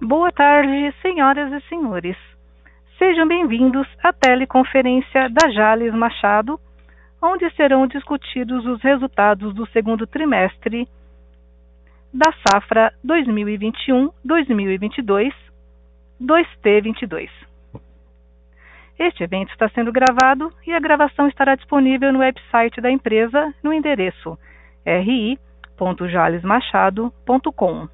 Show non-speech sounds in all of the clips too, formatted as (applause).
Boa tarde, senhoras e senhores. Sejam bem-vindos à teleconferência da Jales Machado, onde serão discutidos os resultados do segundo trimestre da safra 2021-2022, 2T22. Este evento está sendo gravado e a gravação estará disponível no website da empresa no endereço ri.jalesmachado.com.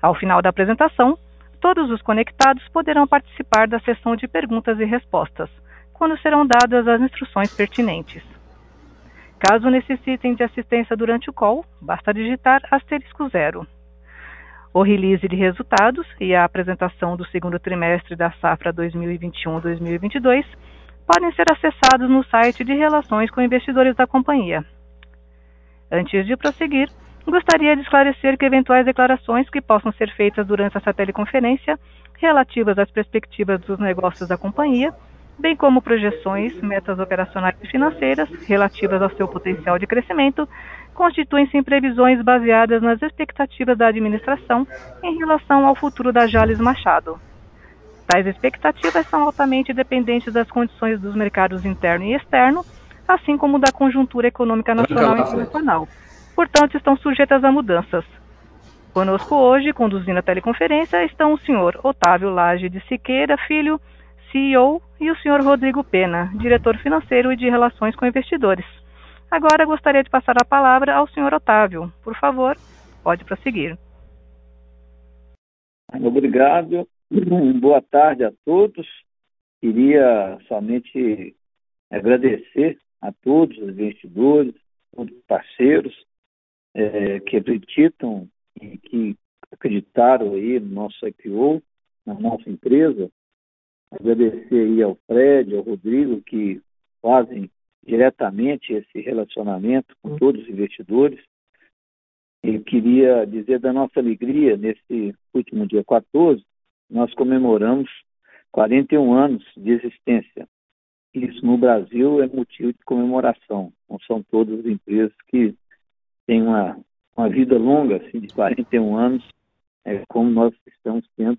Ao final da apresentação, todos os conectados poderão participar da sessão de perguntas e respostas, quando serão dadas as instruções pertinentes. Caso necessitem de assistência durante o call, basta digitar asterisco zero. O release de resultados e a apresentação do segundo trimestre da safra 2021-2022 podem ser acessados no site de Relações com Investidores da companhia. Antes de prosseguir, gostaria de esclarecer que eventuais declarações que possam ser feitas durante essa teleconferência relativas às perspectivas dos negócios da companhia, bem como projeções, metas operacionais e financeiras relativas ao seu potencial de crescimento, constituem-se em previsões baseadas nas expectativas da administração em relação ao futuro da Jales Machado. Tais expectativas são altamente dependentes das condições dos mercados interno e externo, assim como da conjuntura econômica nacional e internacional portanto estão sujeitas a mudanças. Conosco hoje, conduzindo a teleconferência, estão o senhor Otávio Lage de Siqueira Filho, CEO, e o senhor Rodrigo Pena, diretor financeiro e de relações com investidores. Agora gostaria de passar a palavra ao senhor Otávio. Por favor, pode prosseguir. Obrigado. (clears throat) Boa tarde a todos. Queria somente agradecer a todos os investidores, todos os parceiros é, que acreditam e que acreditaram aí no nosso IPO, na nossa empresa. Agradecer aí ao Fred, ao Rodrigo, que fazem diretamente esse relacionamento com todos os investidores. Eu queria dizer da nossa alegria nesse último dia 14, nós comemoramos 41 anos de existência. Isso no Brasil é motivo de comemoração. Não são todas as empresas que tem uma, uma vida longa, assim, de 41 anos, é, como nós estamos tendo,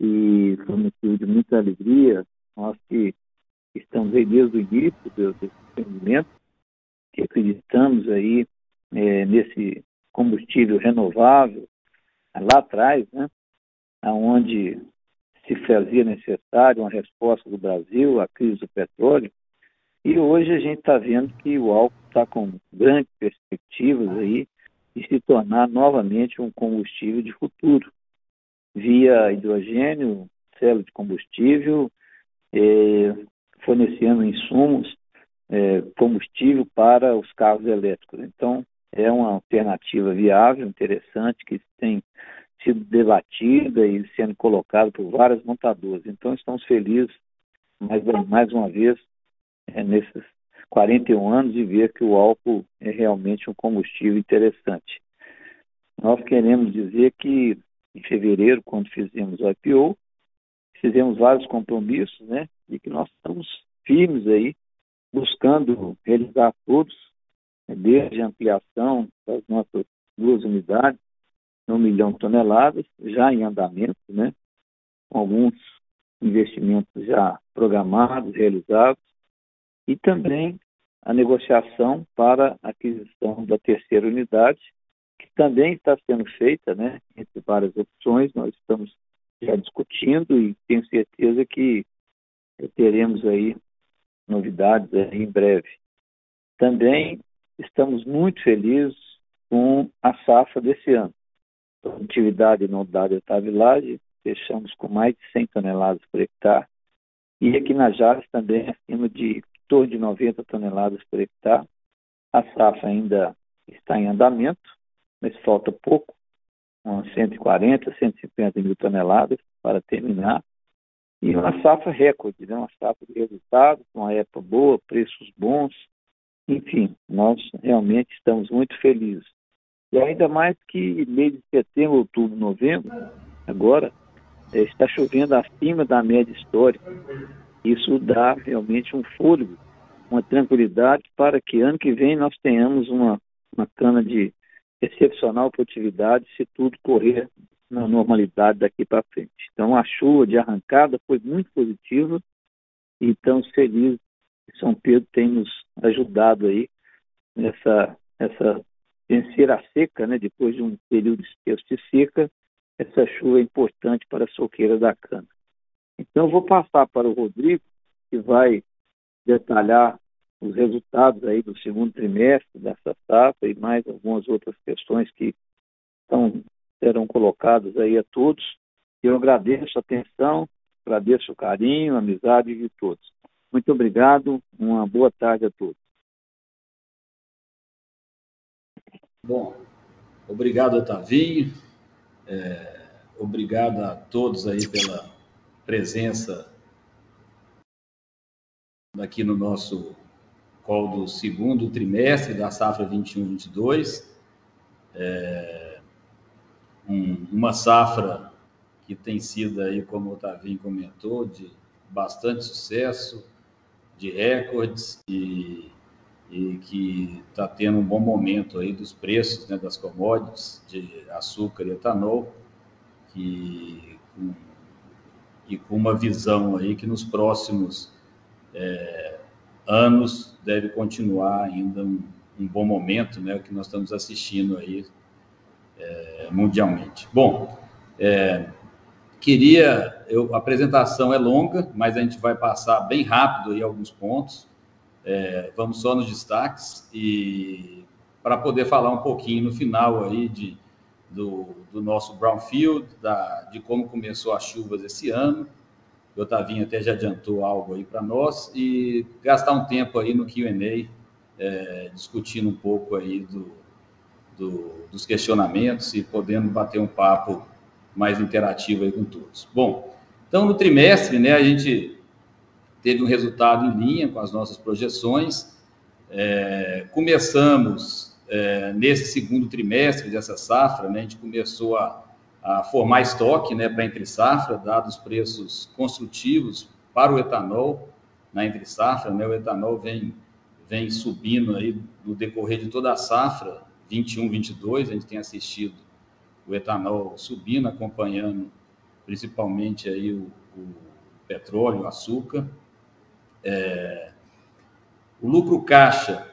e foi motivo de muita alegria. Nós que estamos aí desde o início desse empreendimento, que acreditamos aí é, nesse combustível renovável, lá atrás, né, onde se fazia necessário uma resposta do Brasil à crise do petróleo, e hoje a gente está vendo que o álcool está com grandes perspectivas aí de se tornar novamente um combustível de futuro, via hidrogênio, célula de combustível, eh, fornecendo insumos, eh, combustível para os carros elétricos. Então, é uma alternativa viável, interessante, que tem sido debatida e sendo colocada por várias montadoras. Então, estamos felizes, mais, mais uma vez, é, nesses 41 anos e ver que o álcool é realmente um combustível interessante. Nós queremos dizer que em fevereiro, quando fizemos o IPO, fizemos vários compromissos, né, e que nós estamos firmes aí, buscando realizar todos, né, desde a ampliação das nossas duas unidades, um milhão de toneladas, já em andamento, né, com alguns investimentos já programados, realizados, e também a negociação para a aquisição da terceira unidade, que também está sendo feita, né, entre várias opções, nós estamos já discutindo e tenho certeza que teremos aí novidades aí em breve. Também estamos muito felizes com a safra desse ano. Produtividade não dada estabilagem, fechamos com mais de 100 toneladas por hectare. E aqui na Jales também acima de torno de 90 toneladas por hectare. A safra ainda está em andamento, mas falta pouco, umas 140, 150 mil toneladas para terminar. E uma safra recorde, né? uma safra de resultados, uma época boa, preços bons. Enfim, nós realmente estamos muito felizes. E ainda mais que mês de setembro, outubro, novembro, agora, é, está chovendo acima da média histórica. Isso dá realmente um fôlego, uma tranquilidade para que ano que vem nós tenhamos uma, uma cana de excepcional produtividade se tudo correr na normalidade daqui para frente. Então, a chuva de arrancada foi muito positiva, então feliz que São Pedro tem nos ajudado aí nessa, nessa vencer a seca, né, depois de um período extenso de seca, essa chuva é importante para a soqueira da cana. Então, vou passar para o Rodrigo, que vai detalhar os resultados aí do segundo trimestre dessa safra e mais algumas outras questões que estão, serão colocadas aí a todos. Eu agradeço a atenção, agradeço o carinho, a amizade de todos. Muito obrigado, uma boa tarde a todos. Bom, obrigado, Otavinho. É, obrigado a todos aí pela presença aqui no nosso call do segundo trimestre da safra 21-22. É, um, uma safra que tem sido aí, como o Otavinho comentou, de bastante sucesso, de recordes e, e que está tendo um bom momento aí dos preços né, das commodities de açúcar e etanol, que, com, e com uma visão aí que nos próximos é, anos deve continuar ainda um, um, bom momento, né, que nós estamos assistindo aí é, mundialmente. Bom, é, queria, eu, a apresentação é longa, mas a gente vai passar bem rápido aí alguns pontos. É, vamos só nos destaques e para poder falar um pouquinho no final aí de, do, do nosso brownfield, da, de como começou as chuvas esse ano, o Otavinho até já adiantou algo aí para nós e gastar um tempo aí no Q&A, é, discutindo um pouco aí do, do, dos questionamentos e podendo bater um papo mais interativo aí com todos. Bom, então no trimestre, né, a gente teve um resultado em linha com as nossas projeções. É, começamos é, nesse segundo trimestre dessa safra, né, a gente começou a a formar estoque né, para entre safra, dados os preços construtivos para o etanol na entre safra. Né, o etanol vem, vem subindo aí no decorrer de toda a safra, 21, 22, a gente tem assistido o etanol subindo, acompanhando principalmente aí o, o petróleo, o açúcar. É, o lucro caixa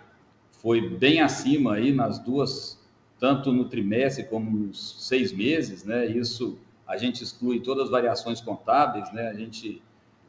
foi bem acima aí nas duas tanto no trimestre como nos seis meses, né? Isso a gente exclui todas as variações contábeis, né? A gente,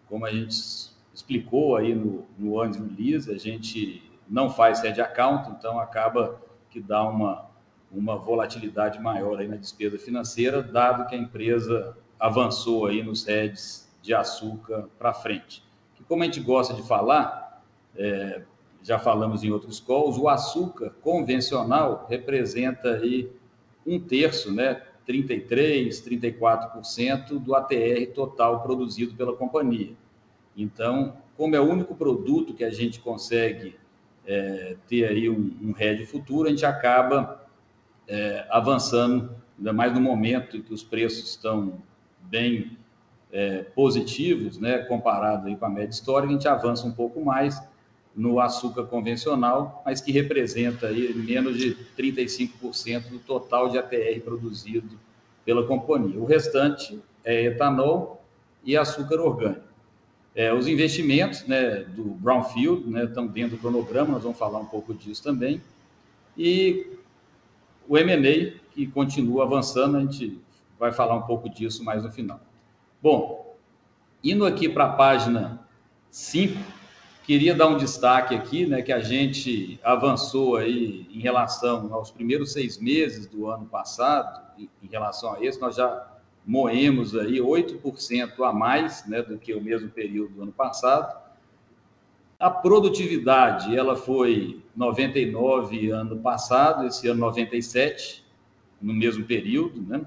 como a gente explicou aí no, no release, a gente não faz head account, então acaba que dá uma, uma volatilidade maior aí na despesa financeira, dado que a empresa avançou aí nos heads de açúcar para frente. Que como a gente gosta de falar, é, já falamos em outros calls, o açúcar convencional representa aí um terço, né, 33, 34% do ATR total produzido pela companhia. Então, como é o único produto que a gente consegue é, ter aí um, um hedge futuro, a gente acaba é, avançando, ainda mais no momento em que os preços estão bem é, positivos, né, comparado aí com a média histórica, a gente avança um pouco mais no açúcar convencional, mas que representa aí menos de 35% do total de ATR produzido pela companhia. O restante é etanol e açúcar orgânico. É, os investimentos né, do Brownfield né, estão dentro do cronograma, nós vamos falar um pouco disso também. E o M&A, que continua avançando, a gente vai falar um pouco disso mais no final. Bom, indo aqui para a página 5, Queria dar um destaque aqui, né, que a gente avançou aí em relação aos primeiros seis meses do ano passado, em, relação a esse, nós já moemos aí 8% a mais, né, do que o mesmo período do ano passado. A produtividade, ela foi 99 ano passado, esse ano 97, no mesmo período, né?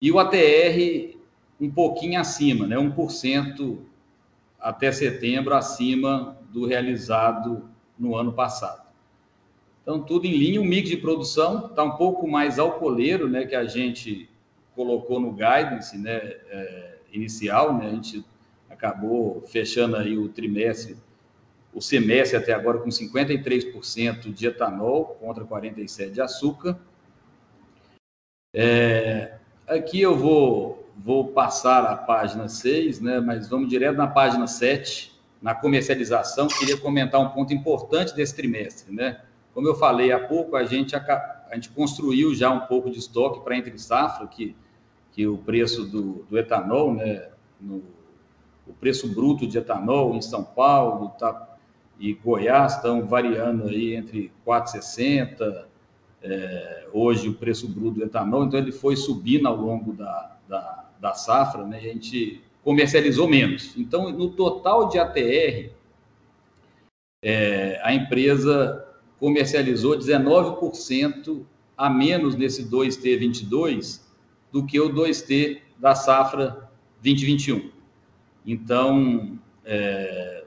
E o ATR um pouquinho acima, né, 1% até setembro acima do realizado no ano passado. Então, tudo em linha. O mix de produção está um pouco mais alcooleiro, né, que a gente colocou no guidance né, é, inicial. Né, a gente acabou fechando aí o trimestre, o semestre até agora com 53% de etanol contra 47% de açúcar. É, aqui eu vou, vou passar a página 6, né, mas vamos direto na página 7, na comercialização. Queria comentar um ponto importante desse trimestre. Né? Como eu falei há pouco, a gente, a, a gente construiu já um pouco de estoque para entre safra, que, que o preço do, do etanol, né, no, o preço bruto de etanol em São Paulo tá, e Goiás estão variando aí entre 4,60 é, hoje o preço bruto do etanol, então ele foi subindo ao longo da, da, da safra, né, a gente comercializou menos. Então, no total de ATR, é, a empresa comercializou 19% a menos nesse 2T22 do que o 2T da safra 2021. Então, é,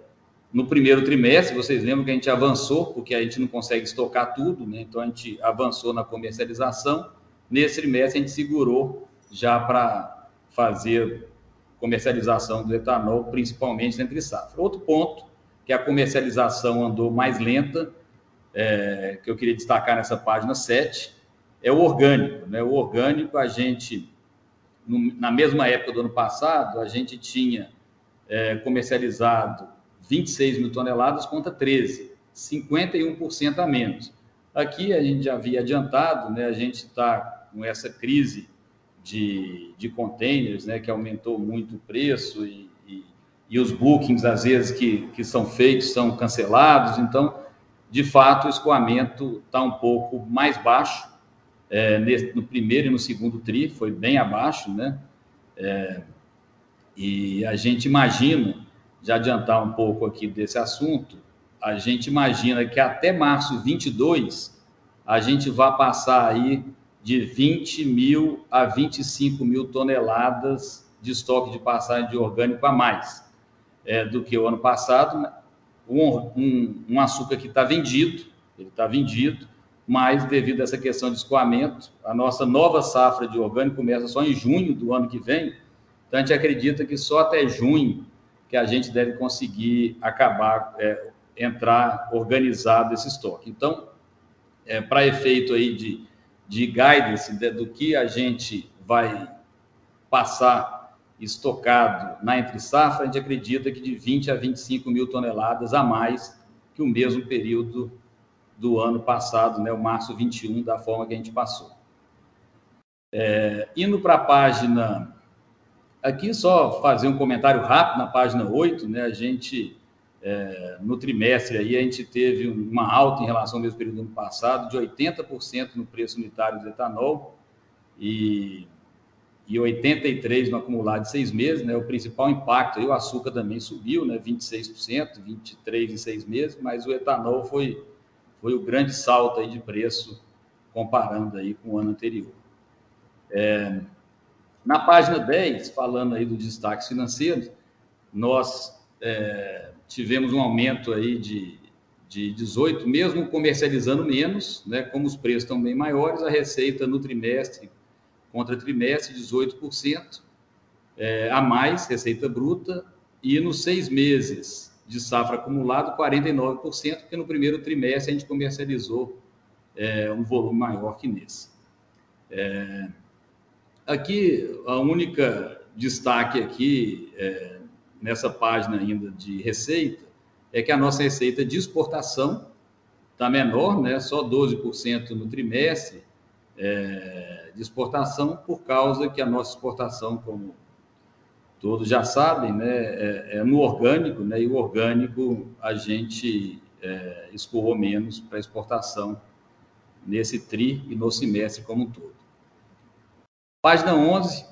no primeiro trimestre, vocês lembram que a gente avançou, porque a gente não consegue estocar tudo, né? então a gente avançou na comercialização. Nesse trimestre, a gente segurou já para fazer comercialização do etanol, principalmente entre safra. Outro ponto, que a comercialização andou mais lenta, é, que eu queria destacar nessa página 7, é o orgânico. Né? O orgânico, a gente, no, na mesma época do ano passado, a gente tinha é, comercializado 26 mil toneladas contra 13, 51% a menos. Aqui a gente já havia adiantado, né, a gente está com essa crise de, de containers, né, que aumentou muito o preço e, e, e os bookings, às vezes, que, que são feitos são cancelados. Então, de fato, o escoamento está um pouco mais baixo. É, no primeiro e no segundo TRI, foi bem abaixo, né? É, e a gente imagina já adiantar um pouco aqui desse assunto, a gente imagina que até março 22 a gente vai passar aí de 20 mil a 25 mil toneladas de estoque de passagem de orgânico a mais é, do que o ano passado. Um, um, um açúcar que está vendido, ele está vendido, mas devido a essa questão de escoamento, a nossa nova safra de orgânico começa só em junho do ano que vem, então a gente acredita que só até junho que a gente deve conseguir acabar, é, entrar organizado esse estoque. Então, é, para efeito aí de, de guidance do que a gente vai passar estocado na entre safra, a gente acredita que de 20 a 25 mil toneladas a mais que o mesmo período do ano passado, né, o março 21, da forma que a gente passou. É, indo para a página Aqui só fazer um comentário rápido na página 8, né? A gente, é, no trimestre aí, a gente teve uma alta em relação ao mesmo período do ano passado, de 80% no preço unitário do etanol e, e 83% no acumulado de seis meses, né? O principal impacto aí, o açúcar também subiu, né? 26%, 23% em seis meses, mas o etanol foi, foi o grande salto aí de preço comparando aí com o ano anterior. É, na página 10, falando aí do destaque financeiro, nós é, tivemos um aumento aí de, de 18, mesmo comercializando menos, né, como os preços estão bem maiores, a receita no trimestre contra trimestre, 18% é, a mais, receita bruta, e nos seis meses de safra acumulado, 49%, porque no primeiro trimestre a gente comercializou é, um volume maior que nesse. É, Aqui, a única destaque aqui, é, nessa página ainda de receita, é que a nossa receita de exportação está menor, né? só 12% no trimestre é, de exportação, por causa que a nossa exportação, como todos já sabem, né, é, é no orgânico, né, e o orgânico a gente é, menos para exportação nesse TRI e no semestre como um todo. Página 11,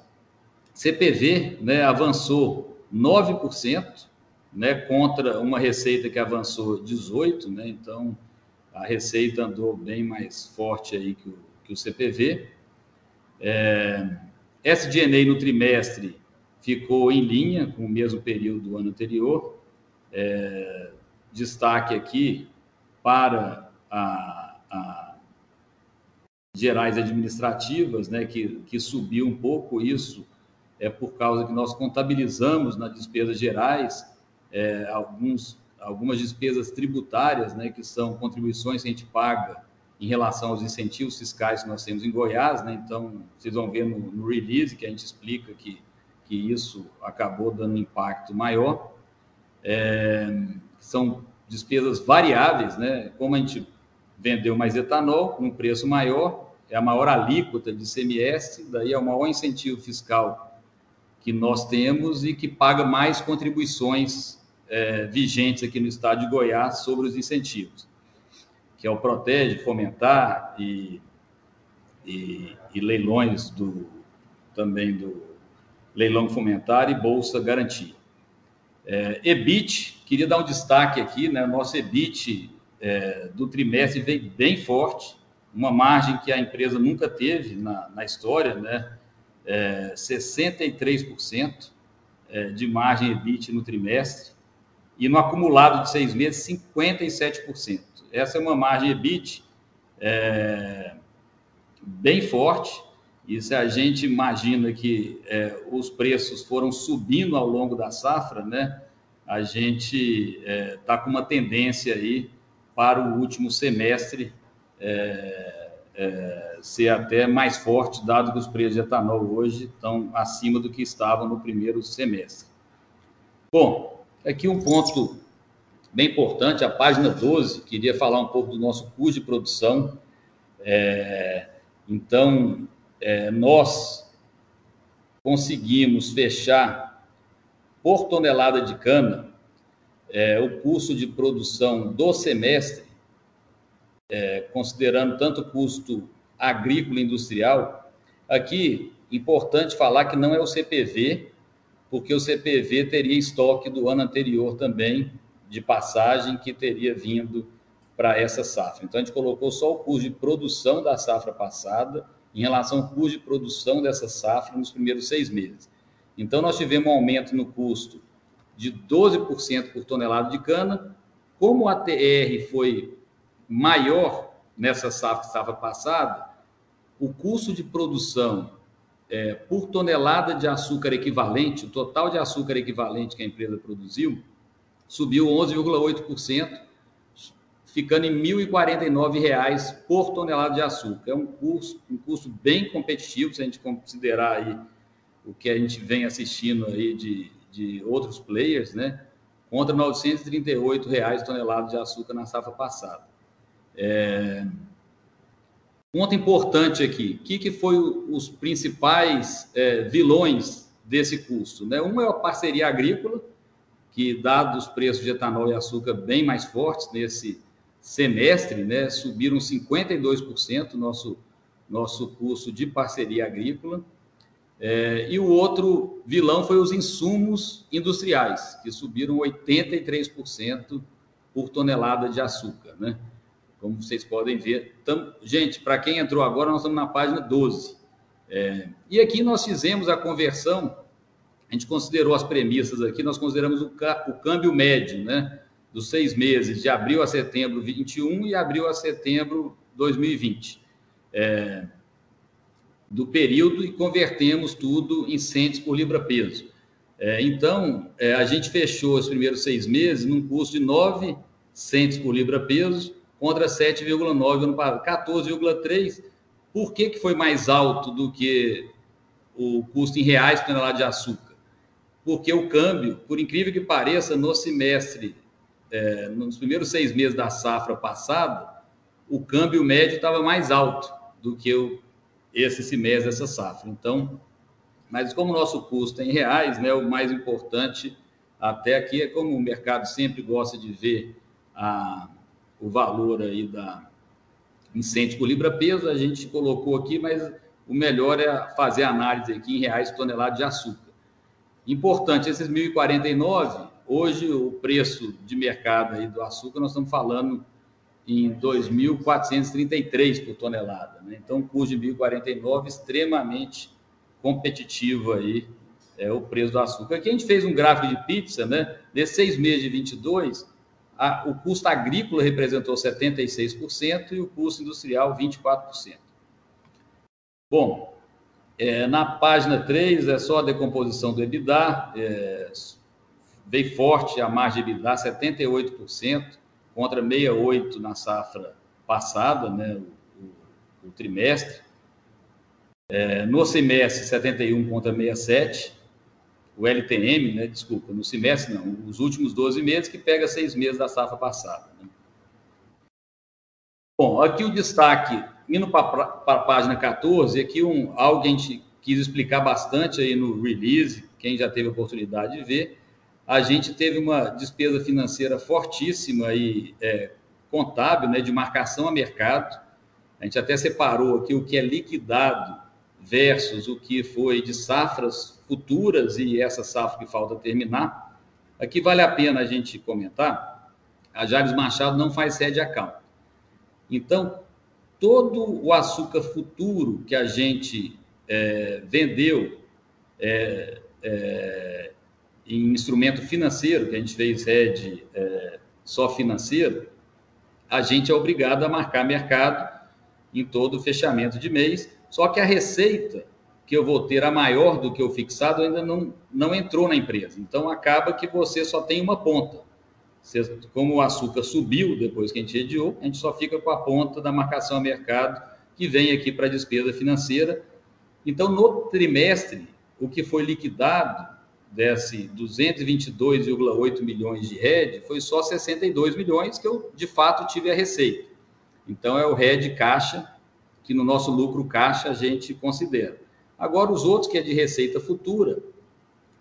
CPV né, avançou 9%, né, contra uma receita que avançou 18%, né, então a receita andou bem mais forte aí que o, que o CPV. É, SDNA no trimestre ficou em linha com o mesmo período do ano anterior. É, destaque aqui para a, a gerais administrativas, né, que, que subiu um pouco isso, é por causa que nós contabilizamos nas despesas gerais é, alguns, algumas despesas tributárias, né, que são contribuições que a gente paga em relação aos incentivos fiscais que nós temos em Goiás, né? Então, vocês vão ver no, no release que a gente explica que, que isso acabou dando um impacto maior. É, são despesas variáveis, né? Como a gente vendeu mais etanol com um preço maior, é a maior alíquota de CMS, daí é o maior incentivo fiscal que nós temos e que paga mais contribuições é, vigentes aqui no estado de Goiás sobre os incentivos, que é o Protege, Fomentar e, e, e leilões do também do leilão fomentar e bolsa garantia. É, EBIT, queria dar um destaque aqui, né? Nosso EBIT é, do trimestre veio bem forte, uma margem que a empresa nunca teve na, na história, né? É, 63% é, de margem EBIT no trimestre e no acumulado de seis meses, 57%. Essa é uma margem EBIT é, bem forte, e se a gente imagina que é, os preços foram subindo ao longo da safra, né, a gente está é, tá com uma tendência aí para o último semestre é, é, ser até mais forte, dado que os preços de etanol hoje estão acima do que estavam no primeiro semestre. Bom, aqui um ponto bem importante, a página 12, queria falar um pouco do nosso custo de produção. É, então, é, nós conseguimos fechar por tonelada de cana é, o custo de produção do semestre, é, considerando tanto o custo agrícola e industrial. Aqui, importante falar que não é o CPV, porque o CPV teria estoque do ano anterior também de passagem que teria vindo para essa safra. Então, a gente colocou só o custo de produção da safra passada em relação ao custo de produção dessa safra nos primeiros seis meses. Então, nós tivemos um aumento no custo de 12% por tonelada de cana. Como a TR foi maior nessa safra, safra passada, o custo de produção é, por tonelada de açúcar equivalente, o total de açúcar equivalente que a empresa produziu, subiu 11,8%, ficando em R$ 1.049 por tonelada de açúcar. É um custo, um custo bem competitivo, se a gente considerar aí o que a gente vem assistindo aí de, de outros players, né? Contra 938 reais tonelada de açúcar na safra passada. É... Ponto importante aqui: o que, que foi os principais é, vilões desse custo? Né? Um é a parceria agrícola, que, dado os preços de etanol e açúcar bem mais fortes nesse semestre, né, subiram 52% nosso nosso custo de parceria agrícola. É, e o outro vilão foi os insumos industriais, que subiram 83% por tonelada de açúcar, né? Como vocês podem ver. Tam, gente, para quem entrou agora, nós estamos na página 12. É, e aqui nós fizemos a conversão, a gente considerou as premissas aqui, nós consideramos o, o câmbio médio, né? dos seis meses de abril a setembro 21 e abril a setembro 2020. É, do período e convertemos tudo em centos por libra-peso. É, então, é, a gente fechou os primeiros seis meses num custo de 9 centos por libra-peso contra 7,9 ano passado, 14,3. Por que, que foi mais alto do que o custo em reais por tonelada de açúcar? Porque o câmbio, por incrível que pareça, no semestre é, nos primeiros seis meses da safra passada, o câmbio médio estava mais alto do que o, esse semestre dessa safra. Então, mas como o nosso custo é em reais, né, o mais importante até aqui é como o mercado sempre gosta de ver a, o valor aí da incêndio por libra-peso, a gente colocou aqui, mas o melhor é fazer análise aqui em reais tonelada de açúcar. Importante, esses 1.049 Hoje, o preço de mercado aí do açúcar, nós estamos falando em 2.433 por tonelada. Né? Então, custo de 1.049 extremamente competitivo aí, é o preço do açúcar. Aqui a gente fez um gráfico de pizza, né? Desses seis meses de 22, a, o custo agrícola representou 76% e o custo industrial 24%. Bom, é, na página 3 é só a decomposição do EBITDA, é, veio forte a margem EBITDA, 78% contra 68% na safra passada, né, o, o, o trimestre. É, no semestre, 71,67. O LTM, né, desculpa, no semestre não, os últimos 12 meses, que pega seis meses da safra passada. Né? Bom, aqui o destaque, indo para a página 14, aqui um, algo que a gente quis explicar bastante aí no release, quem já teve a oportunidade de ver, a gente teve uma despesa financeira fortíssima e é, contábil, né, de marcação a mercado. A gente até separou aqui o que é liquidado versus o que foi de safras futuras e essa safra que falta terminar. Aqui vale a pena a gente comentar. A Jales Machado não faz sede account. Então, todo o açúcar futuro que a gente é, vendeu é, é, em instrumento financeiro, que a gente fez rede é, só financeiro, a gente é obrigado a marcar mercado em todo o fechamento de mês, só que a receita que eu vou ter a maior do que o fixado ainda não, não entrou na empresa. Então acaba que você só tem uma ponta. Você, como o açúcar subiu depois que a gente rediou, a gente só fica com a ponta da marcação a mercado que vem aqui para a despesa financeira. Então, no trimestre, o que foi liquidado desse 222,8 milhões de RED, foi só 62 milhões que eu, de fato, tive a receita. Então, é o RED caixa, que no nosso lucro caixa a gente considera. Agora, os outros, que é de receita futura,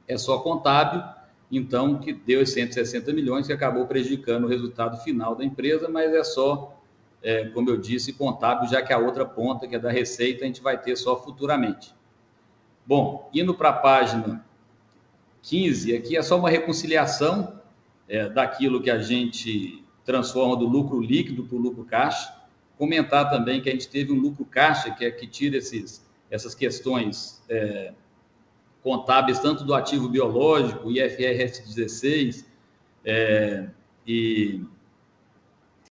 é só contábil, então, que deu os 160 milhões, que acabou prejudicando o resultado final da empresa, mas é só, é, como eu disse, contábil, já que a outra ponta, que é da receita, a gente vai ter só futuramente. Bom, indo para a página 15, aqui é só uma reconciliação é, daquilo que a gente transforma do lucro líquido para o lucro caixa. Comentar também que a gente teve um lucro caixa, que é que tira esses, essas questões é, contábeis, tanto do ativo biológico, IFRS 16, é, e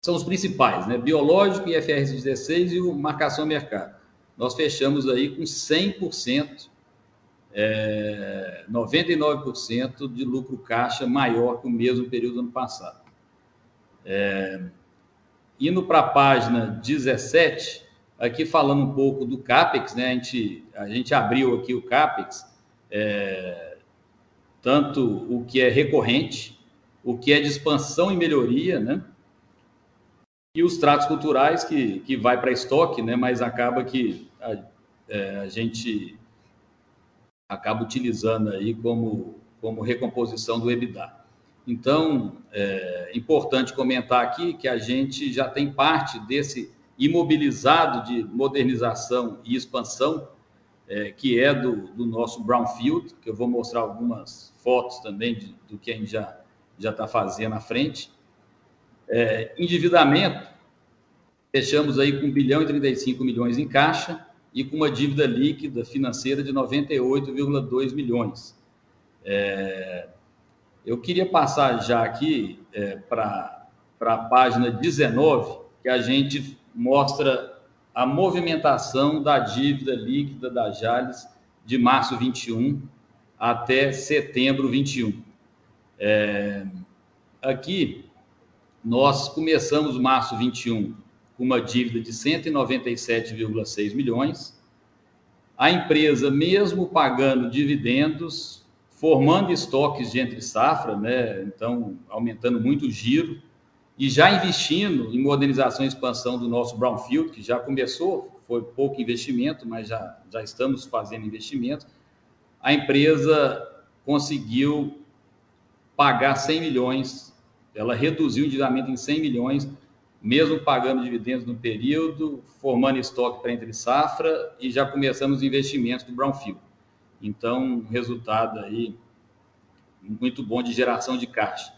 são os principais, né? Biológico, IFRS 16 e o marcação mercado. Nós fechamos aí com 100% é, 99% de lucro caixa maior que o mesmo período do ano passado. É, indo para a página 17, aqui falando um pouco do CAPEX, né? a, gente, a gente abriu aqui o CAPEX, é, tanto o que é recorrente, o que é de expansão e melhoria, né? e os tratos culturais que, que vai para estoque, né? mas acaba que a, é, a gente acaba utilizando aí como, como recomposição do EBITDA. Então, é importante comentar aqui que a gente já tem parte desse imobilizado de modernização e expansão, é, que é do, do nosso Brownfield, que eu vou mostrar algumas fotos também de, do que a gente já está fazendo à frente. É, endividamento, fechamos aí com 1 bilhão e 35 milhões em caixa, e com uma dívida líquida financeira de 98,2 milhões. É, eu queria passar já aqui é, para a página 19, que a gente mostra a movimentação da dívida líquida da Jales de março 21 até setembro 21. É, aqui, nós começamos março 21 com uma dívida de 197,6 milhões. A empresa, mesmo pagando dividendos, formando estoques de entre safra, né? então aumentando muito o giro, e já investindo em modernização e expansão do nosso Brownfield, que já começou, foi pouco investimento, mas já, já estamos fazendo investimento, a empresa conseguiu pagar 100 milhões, ela reduziu o endividamento em 100 milhões mesmo pagando dividendos no período, formando estoque para entre safra e já começamos os investimentos do Brownfield. Então, resultado aí muito bom de geração de caixa.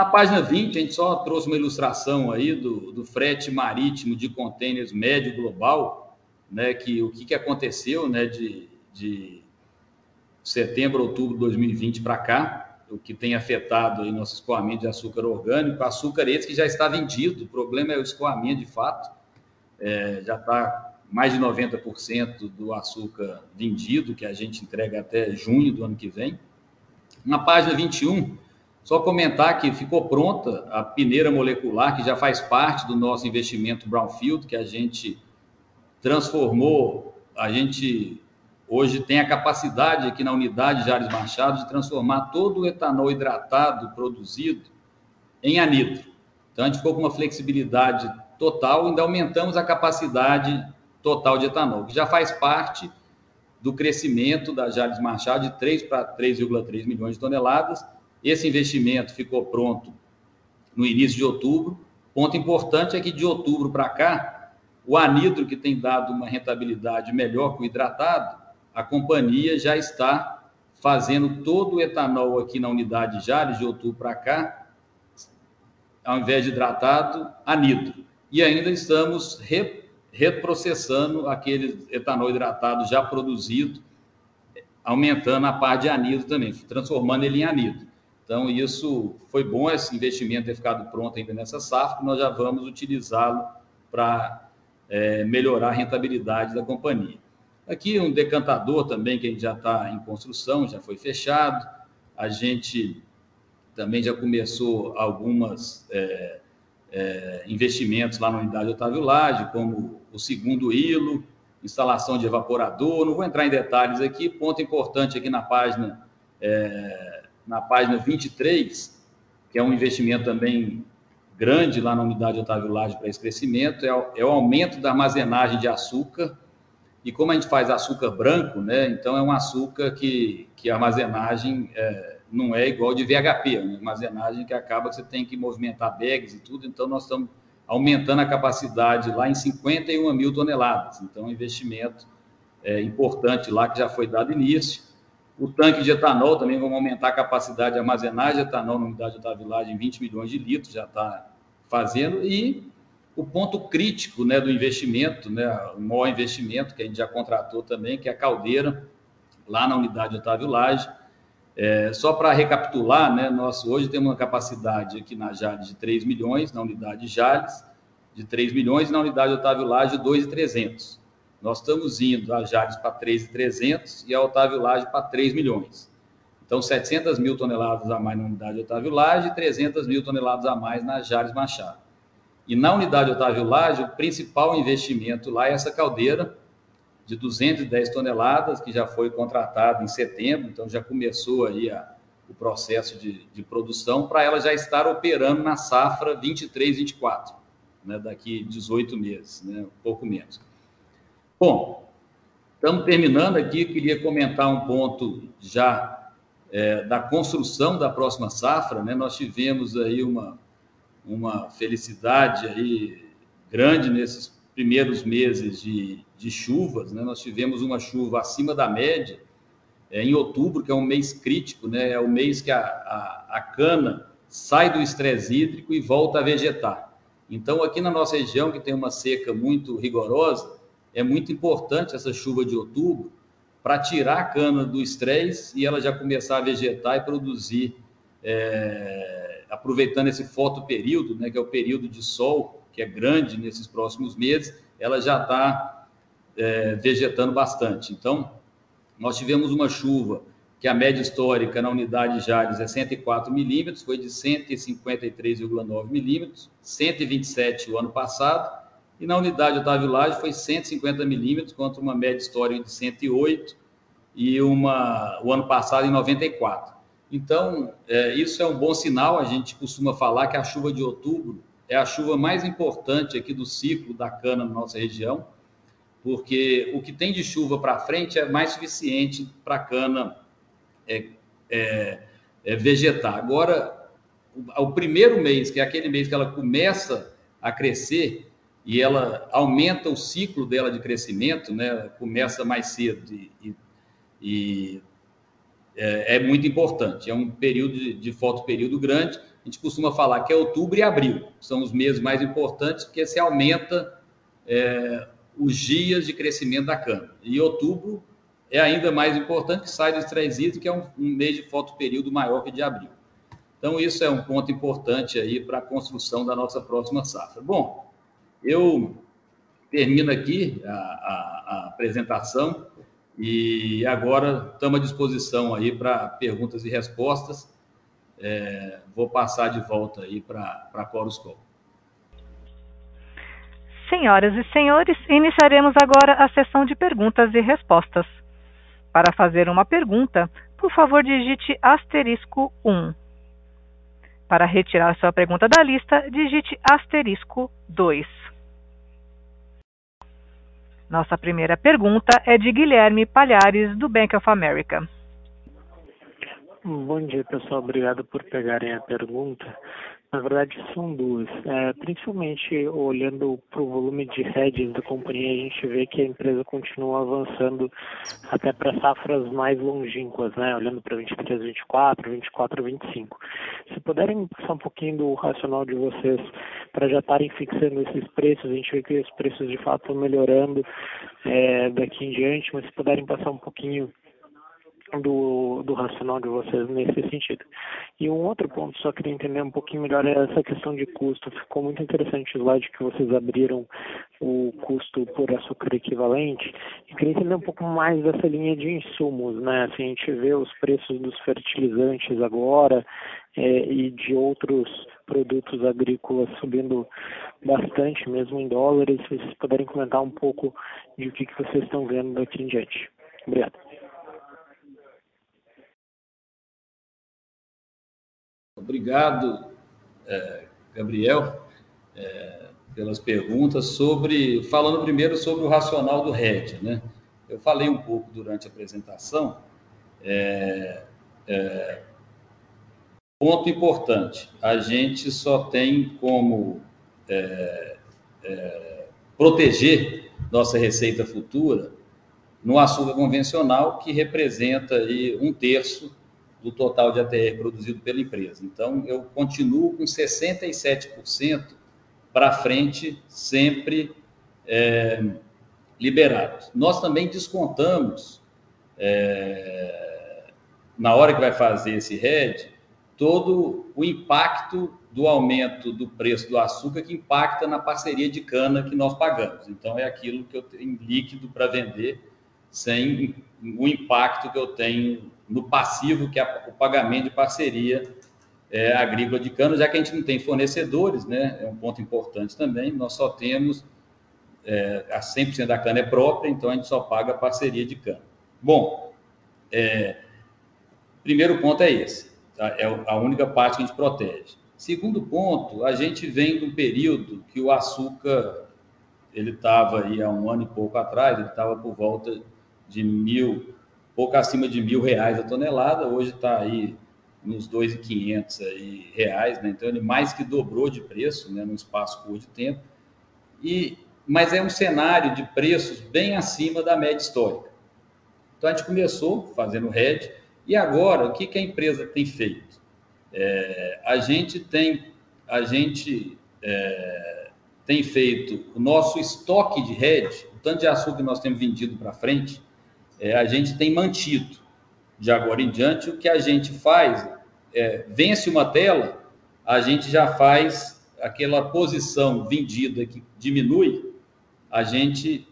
Na página 20, a gente só trouxe uma ilustração aí do, do frete marítimo de contêineres médio global, né, que o que, que aconteceu, né, de, de setembro, outubro de 2020 para cá, o que tem afetado aí nosso escoamento de açúcar orgânico, açúcar esse que já está vendido, o problema é o escoamento de fato, é, já está mais de 90% do açúcar vendido, que a gente entrega até junho do ano que vem. Na página 21, Só comentar que ficou pronta a peneira molecular, que já faz parte do nosso investimento Brownfield, que a gente transformou, a gente hoje tem a capacidade aqui na unidade de Ares Machado de transformar todo o etanol hidratado produzido em anidro. Então, a gente ficou com uma flexibilidade total, ainda aumentamos a capacidade total de etanol, que já faz parte do crescimento da Jales Machado de 3 para 3,3 milhões de toneladas. Esse investimento ficou pronto no início de outubro. Ponto importante é que de outubro para cá, o anidro, que tem dado uma rentabilidade melhor que o hidratado, a companhia já está fazendo todo o etanol aqui na unidade Jales, de outubro para cá, ao invés de hidratado, anidro. E ainda estamos re reprocessando aquele etanol hidratado já produzido, aumentando a parte de anido também, transformando ele em anido. Então, isso foi bom esse investimento ter ficado pronto ainda nessa safra, nós já vamos utilizá-lo para é, melhorar a rentabilidade da companhia. Aqui um decantador também que a gente já está em construção, já foi fechado. A gente também já começou algumas é, é, investimentos lá na unidade Otávio Lage, como o segundo hilo, instalação de evaporador. Não vou entrar em detalhes aqui. Ponto importante aqui na página, é, na página 23, que é um investimento também grande lá na unidade Otávio Lage para esse crescimento, é o, é o aumento da armazenagem de açúcar. E como a gente faz açúcar branco, né? Então é um açúcar que, que a armazenagem é, não é igual de VHP, é uma armazenagem que acaba que você tem que movimentar bags e tudo, então nós estamos aumentando a capacidade lá em 51 mil toneladas. Então, um investimento é, importante lá que já foi dado início. O tanque de etanol também vamos aumentar a capacidade de armazenagem de etanol na unidade de Otavilagem em 20 milhões de litros, já está fazendo. E o ponto crítico né, do investimento, né, o maior investimento que a gente já contratou também, que é a caldeira, lá na unidade de Otávio Lage, é, só para recapitular, né, nós hoje temos uma capacidade aqui na Jales de 3 milhões, na unidade Jales, de 3 milhões, e na unidade Otávio Lage, 2,300. Nós estamos indo a Jales para 3,300 e a Otávio Lage para 3 milhões. Então, 700 mil toneladas a mais na unidade Otávio Lage e 300 mil toneladas a mais na Jales Machado. E na unidade Otávio Lage, o principal investimento lá é essa caldeira, de 210 toneladas, que já foi contratado em setembro, então já começou aí a, o processo de, de produção, para ela já estar operando na safra 23, 24, né, daqui 18 meses, né, pouco menos. Bom, estamos terminando aqui, queria comentar um ponto já é, da construção da próxima safra, né, nós tivemos aí uma, uma felicidade aí grande nesses primeiros meses de, de chuvas, né? nós tivemos uma chuva acima da média é, em outubro, que é um mês crítico, né? é o mês que a, a, a cana sai do estresse hídrico e volta a vegetar. Então, aqui na nossa região, que tem uma seca muito rigorosa, é muito importante essa chuva de outubro para tirar a cana do estresse e ela já começar a vegetar e produzir, é, aproveitando esse fotoperíodo, né, que é o período de sol, que é grande nesses próximos meses, ela já está é, vegetando bastante. Então, nós tivemos uma chuva que a média histórica na unidade Jales é 104 milímetros, foi de 153,9 milímetros, 127 o ano passado, e na unidade Otávio Lage foi 150 milímetros, contra uma média histórica de 108, e uma, o ano passado em 94. Então, é, isso é um bom sinal, a gente costuma falar que a chuva de outubro é a chuva mais importante aqui do ciclo da cana na nossa região, porque o que tem de chuva para frente é mais suficiente para a cana é, é, é vegetar. Agora, o, o primeiro mês, que é aquele mês que ela começa a crescer e ela aumenta o ciclo dela de crescimento, né? começa mais cedo e, e, é, é, muito importante. É um período de, de fotoperíodo grande a gente costuma falar que é outubro e abril, são os meses mais importantes, porque se aumenta é, os dias de crescimento da cana. E outubro é ainda mais importante, que sai do estresse que é um, um mês de fotoperíodo maior que de abril. Então, isso é um ponto importante aí para a construção da nossa próxima safra. Bom, eu termino aqui a, a, a apresentação e agora estamos à disposição aí para perguntas e respostas. é, vou passar de volta aí para a Chorus Call. Senhoras e senhores, iniciaremos agora a sessão de perguntas e respostas. Para fazer uma pergunta, por favor digite asterisco 1. Para retirar sua pergunta da lista, digite asterisco 2. Nossa primeira pergunta é de Guilherme Palhares, do Bank of America. Bom dia, pessoal. Obrigado por pegarem a pergunta. Na verdade, são duas. É, principalmente olhando para o volume de hedges da companhia, a gente vê que a empresa continua avançando até para safras mais longínquas, né? olhando para 23, 24, 24, 25. Se puderem passar um pouquinho do racional de vocês para já estarem fixando esses preços, a gente vê que os preços de fato estão melhorando é, daqui em diante, mas se puderem passar um pouquinho do, do racional de vocês nesse sentido. E um outro ponto, só queria entender um pouquinho melhor, é essa questão de custo. Ficou muito interessante o slide que vocês abriram o custo por açúcar equivalente. E queria entender um pouco mais dessa linha de insumos, né? Assim, a gente vê os preços dos fertilizantes agora é, e de outros produtos agrícolas subindo bastante, mesmo em dólares. Se vocês puderem comentar um pouco de o que, que vocês estão vendo daqui em diante. Obrigado. Obrigado, é, Gabriel, é, pelas perguntas sobre, falando primeiro sobre o racional do RED, né? Eu falei um pouco durante a apresentação. É, é, ponto importante: a gente só tem como é, é, proteger nossa receita futura no açúcar convencional, que representa aí um terço do total de ATR produzido pela empresa. Então, eu continuo com 67% para frente, sempre é, liberados. Nós também descontamos, é, na hora que vai fazer esse RED, todo o impacto do aumento do preço do açúcar que impacta na parceria de cana que nós pagamos. Então, é aquilo que eu tenho líquido para vender sem o impacto que eu tenho no passivo, que é o pagamento de parceria é, agrícola de cana, já que a gente não tem fornecedores, né? É um ponto importante também. Nós só temos é, a 100% da cana é própria, então a gente só paga a parceria de cana. Bom, é, primeiro ponto é esse, tá? é a única parte que a gente protege. Segundo ponto, a gente vem de um período que o açúcar ele estava aí há um ano e pouco atrás, ele estava por volta de mil pouco acima de mil reais a tonelada, hoje está aí nos 2.500 aí reais, né? então ele mais que dobrou de preço, né, num espaço curto de tempo, e, mas é um cenário de preços bem acima da média histórica. Então a gente começou fazendo hedge, e agora o que, que a empresa tem feito? É, a gente tem, a gente é, tem feito o nosso estoque de hedge, o tanto de açúcar que nós temos vendido para frente, é, a gente tem mantido de agora em diante. O que a gente faz, é, vence uma tela, a gente já faz aquela posição vendida que diminui, a gente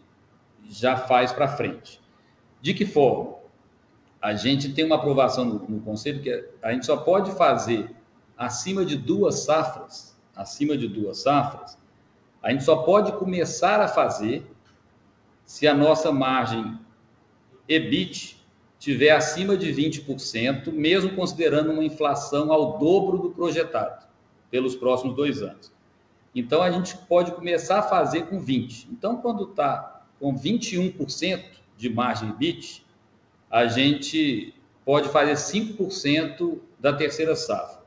já faz para frente. De que forma? A gente tem uma aprovação no, no conselho que a gente só pode fazer acima de duas safras, acima de duas safras, a gente só pode começar a fazer se a nossa margem EBIT tiver acima de 20%, mesmo considerando uma inflação ao dobro do projetado pelos próximos dois anos. Então, a gente pode começar a fazer com 20%. Então, quando está com 21% de margem EBIT, a gente pode fazer 5% da terceira safra.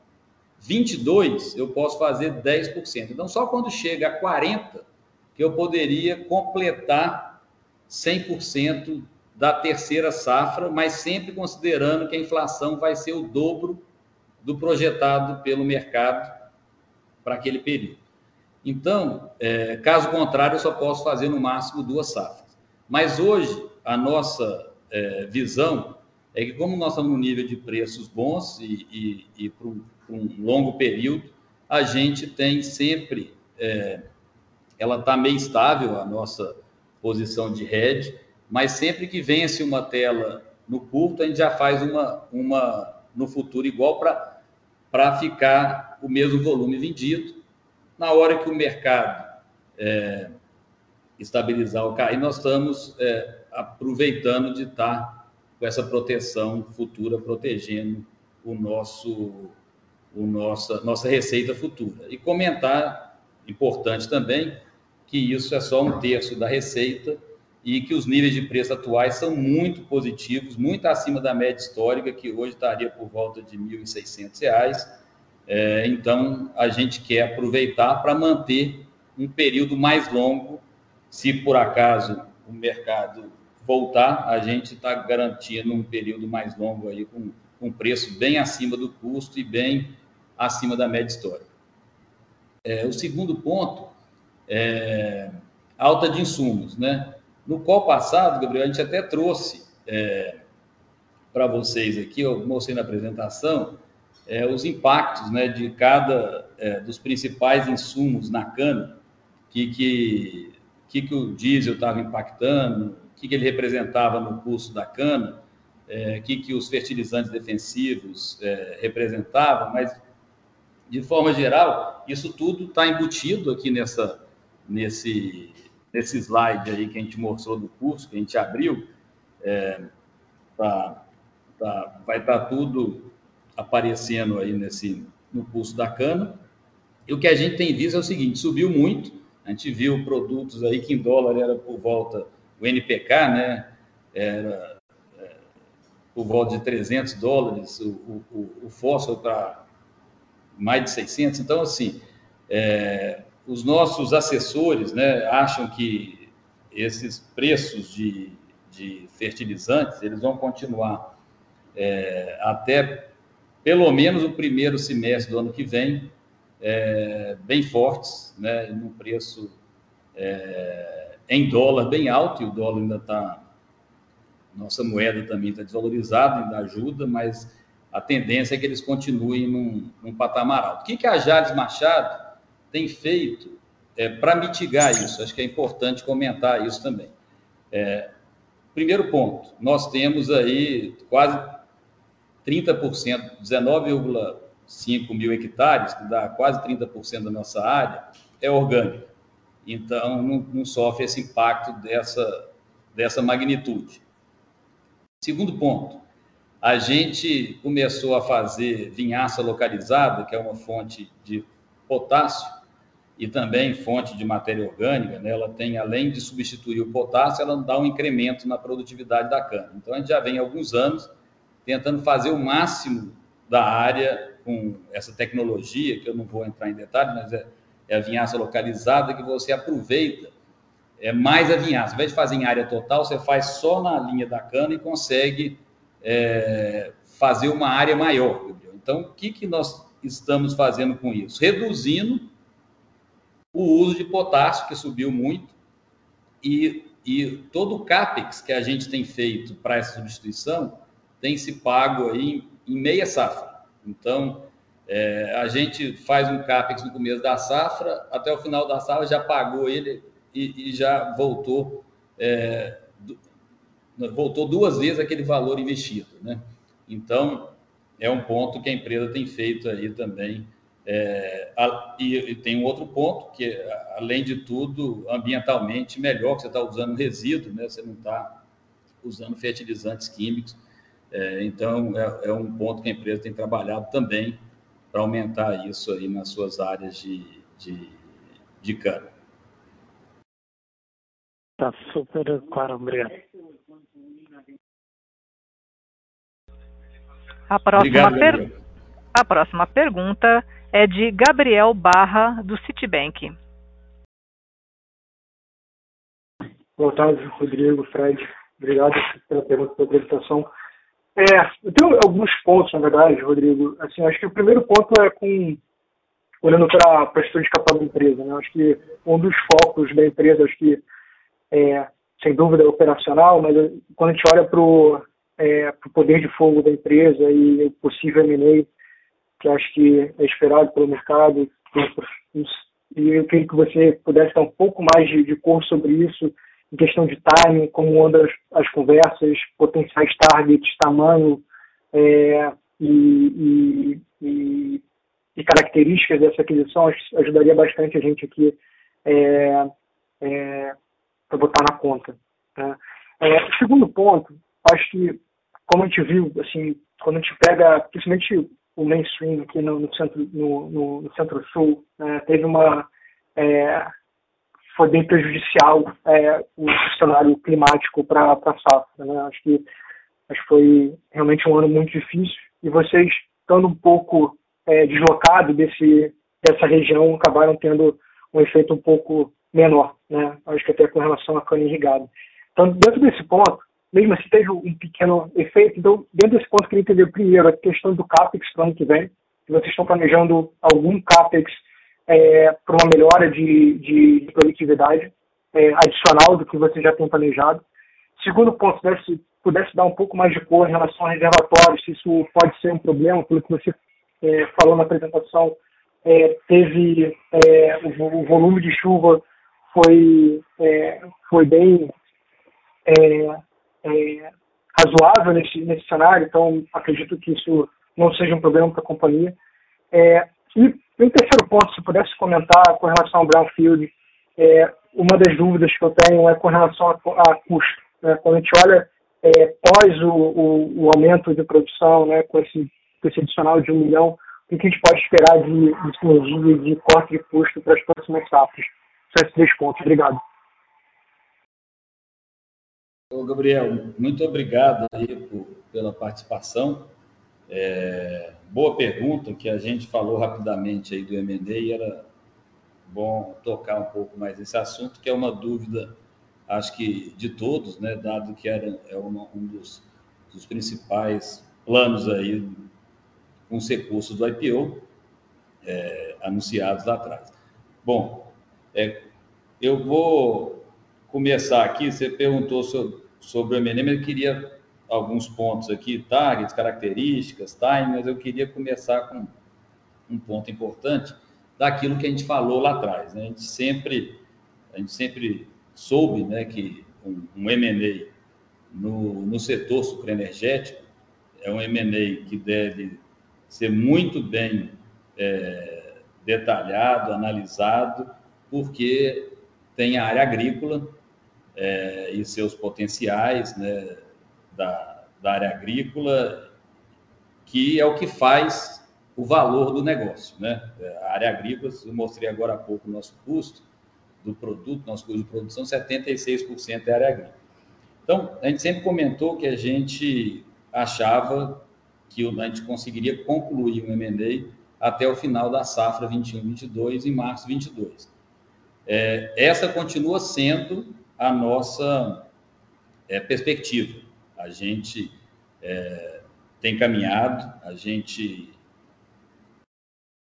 22, eu posso fazer 10%. Então, só quando chega a 40, que eu poderia completar 100% da terceira safra, mas sempre considerando que a inflação vai ser o dobro do projetado pelo mercado para aquele período. Então, é, caso contrário, eu só posso fazer no máximo duas safras. Mas hoje, a nossa é, visão é que, como nós estamos num nível de preços bons e, e, e para um, um, longo período, a gente tem sempre, é, ela está meio estável, a nossa posição de hedge, mas sempre que vence uma tela no curto, a gente já faz uma, uma no futuro igual para ficar o mesmo volume vendido. Na hora que o mercado é, estabilizar o cair, nós estamos é, aproveitando de estar com essa proteção futura, protegendo o nosso, o nossa, nossa receita futura. E comentar, importante também, que isso é só um terço da receita e que os níveis de preço atuais são muito positivos, muito acima da média histórica, que hoje estaria por volta de R$ 1.600. É, então, a gente quer aproveitar para manter um período mais longo. Se por acaso o mercado voltar, a gente está garantindo um período mais longo aí com um preço bem acima do custo e bem acima da média histórica. É, o segundo ponto é alta de insumos, né? No qual passado, Gabriel, a gente até trouxe é, para vocês aqui, eu mostrei na apresentação, é, os impactos né, de cada é, dos principais insumos na cana, que, que, que, que o diesel estava impactando, o que, que ele representava no custo da cana, é, que, que os fertilizantes defensivos é, representavam, mas de forma geral, isso tudo está embutido aqui nessa, nesse, nesse slide aí que a gente mostrou do curso, que a gente abriu, é, tá, tá, vai estar tá tudo aparecendo aí nesse, no curso da cana. E o que a gente tem visto é o seguinte, subiu muito, a gente viu produtos aí que em dólar era por volta, o NPK, né, era é, por volta de 300 dólares, o, o, o fósforo para mais de 600, então assim, é, os nossos assessores né, acham que esses preços de, de fertilizantes eles vão continuar é, até pelo menos o primeiro semestre do ano que vem é, bem fortes, né, num preço é, em dólar bem alto, e o dólar ainda está, nossa moeda também está desvalorizada, ainda ajuda, mas a tendência é que eles continuem num, num patamar alto. O que, que a Jales Machado tem feito é, para mitigar isso? Acho que é importante comentar isso também. É, primeiro ponto, nós temos aí quase 30%, 19,5 mil hectares, que dá quase 30% da nossa área, é orgânica. Então, não, não sofre esse impacto dessa, dessa magnitude. Segundo ponto, a gente começou a fazer vinhaça localizada, que é uma fonte de potássio, e também fonte de matéria orgânica, né, ela tem, além de substituir o potássio, ela dá um incremento na produtividade da cana. Então, a gente já vem há alguns anos tentando fazer o máximo da área com essa tecnologia, que eu não vou entrar em detalhes, mas é, é a vinhaça localizada, que você aproveita é mais a vinhaça. Ao invés de fazer em área total, você faz só na linha da cana e consegue é, fazer uma área maior. Então, o que, que nós estamos fazendo com isso? Reduzindo o uso de potássio, que subiu muito, e, e todo o CAPEX que a gente tem feito para essa substituição tem se pago aí em, em meia safra. Então, é, a gente faz um CAPEX no começo da safra, até o final da safra já pagou ele e, e já voltou, é, voltou duas vezes aquele valor investido. Né? Então, é um ponto que a empresa tem feito aí também é, a, e, e, tem um outro ponto, que além de tudo, ambientalmente melhor, que você está usando resíduo, né? você não está usando fertilizantes químicos. É, então, é, é, um ponto que a empresa tem trabalhado também para aumentar isso aí nas suas áreas de, de, de cana. Está super claro, obrigado. A próxima, Obrigado, per... a próxima pergunta é de Gabriel Barra, do Citibank. Boa tarde, Rodrigo, Fred. Obrigado pela pergunta, pela apresentação. É, eu tenho alguns pontos, na verdade, Rodrigo. Assim, acho que o primeiro ponto é com olhando para a gestão de capital da empresa. Né? Acho que um dos focos da empresa, acho que é, sem dúvida é operacional, mas quando a gente olha para o é, poder de fogo da empresa e o possível M&A, que acho que é esperado pelo mercado. E eu queria que você pudesse dar um pouco mais de, de cor sobre isso, em questão de timing, como andam as, as conversas, potenciais targets, tamanho, é, e, e, e, características dessa aquisição ajudaria bastante a gente aqui é, é, para botar na conta. Né? Segundo ponto, acho que, como a gente viu, assim, quando a gente pega, principalmente o mainstream aqui no, no centro no, no, no centro-sul, né, teve uma é, foi bem prejudicial é, o cenário climático para a safra. Né? Acho que acho que foi realmente um ano muito difícil e vocês estando um pouco é, deslocados desse dessa região acabaram tendo um efeito um pouco menor, né? Acho que até com relação à cana irrigada. Então, dentro desse ponto, mesmo assim teve um pequeno efeito, então, dentro desse ponto, eu queria entender primeiro a questão do CAPEX para o ano que vem, se vocês estão planejando algum CAPEX é, para uma melhora de, de, de produtividade é, adicional do que você já tem planejado. Segundo ponto, né, se pudesse dar um pouco mais de cor em relação a reservatórios, se isso pode ser um problema, pelo que você é, falou na apresentação, é, teve é, o, o, volume de chuva foi, é, foi bem razoável nesse, nesse cenário, então acredito que isso não seja um problema para a companhia. e e o terceiro ponto, se pudesse comentar com relação ao Brownfield, é, uma das dúvidas que eu tenho é com relação a, a custo. Né? Quando a gente olha é, pós o, o, o, aumento de produção, né, com, esse, com esse adicional de um milhão, o que a gente pode esperar de, de sinergia de corte de custo para as próximas safras? São esses três pontos. Obrigado. Ô, Gabriel, muito obrigado aí por, pela participação. É, boa pergunta, que a gente falou rapidamente aí do M&A e era bom tocar um pouco mais nesse assunto, que é uma dúvida, acho que de todos, né, dado que era, é uma, um dos, dos, principais planos aí com os recursos do IPO é, anunciados lá atrás. Bom, é, eu vou começar aqui, você perguntou sobre, sobre o mas eu queria alguns pontos aqui, targets, características, time, mas eu queria começar com um ponto importante daquilo que a gente falou lá atrás. Né? A gente sempre, a gente sempre soube, né, que um, um no, no setor sucroenergético é um M&A que deve ser muito bem é, detalhado, analisado, porque tem a área agrícola é, e seus potenciais, né, da, da área agrícola, que é o que faz o valor do negócio. Né? A área agrícola, eu mostrei agora há pouco o nosso custo do produto, nosso custo de produção, 76% é área agrícola. Então, a gente sempre comentou que a gente achava que a gente conseguiria concluir o M&A até o final da safra 21-22, em março 22. É, essa continua sendo a nossa é, perspectiva. A gente é, tem caminhado, a gente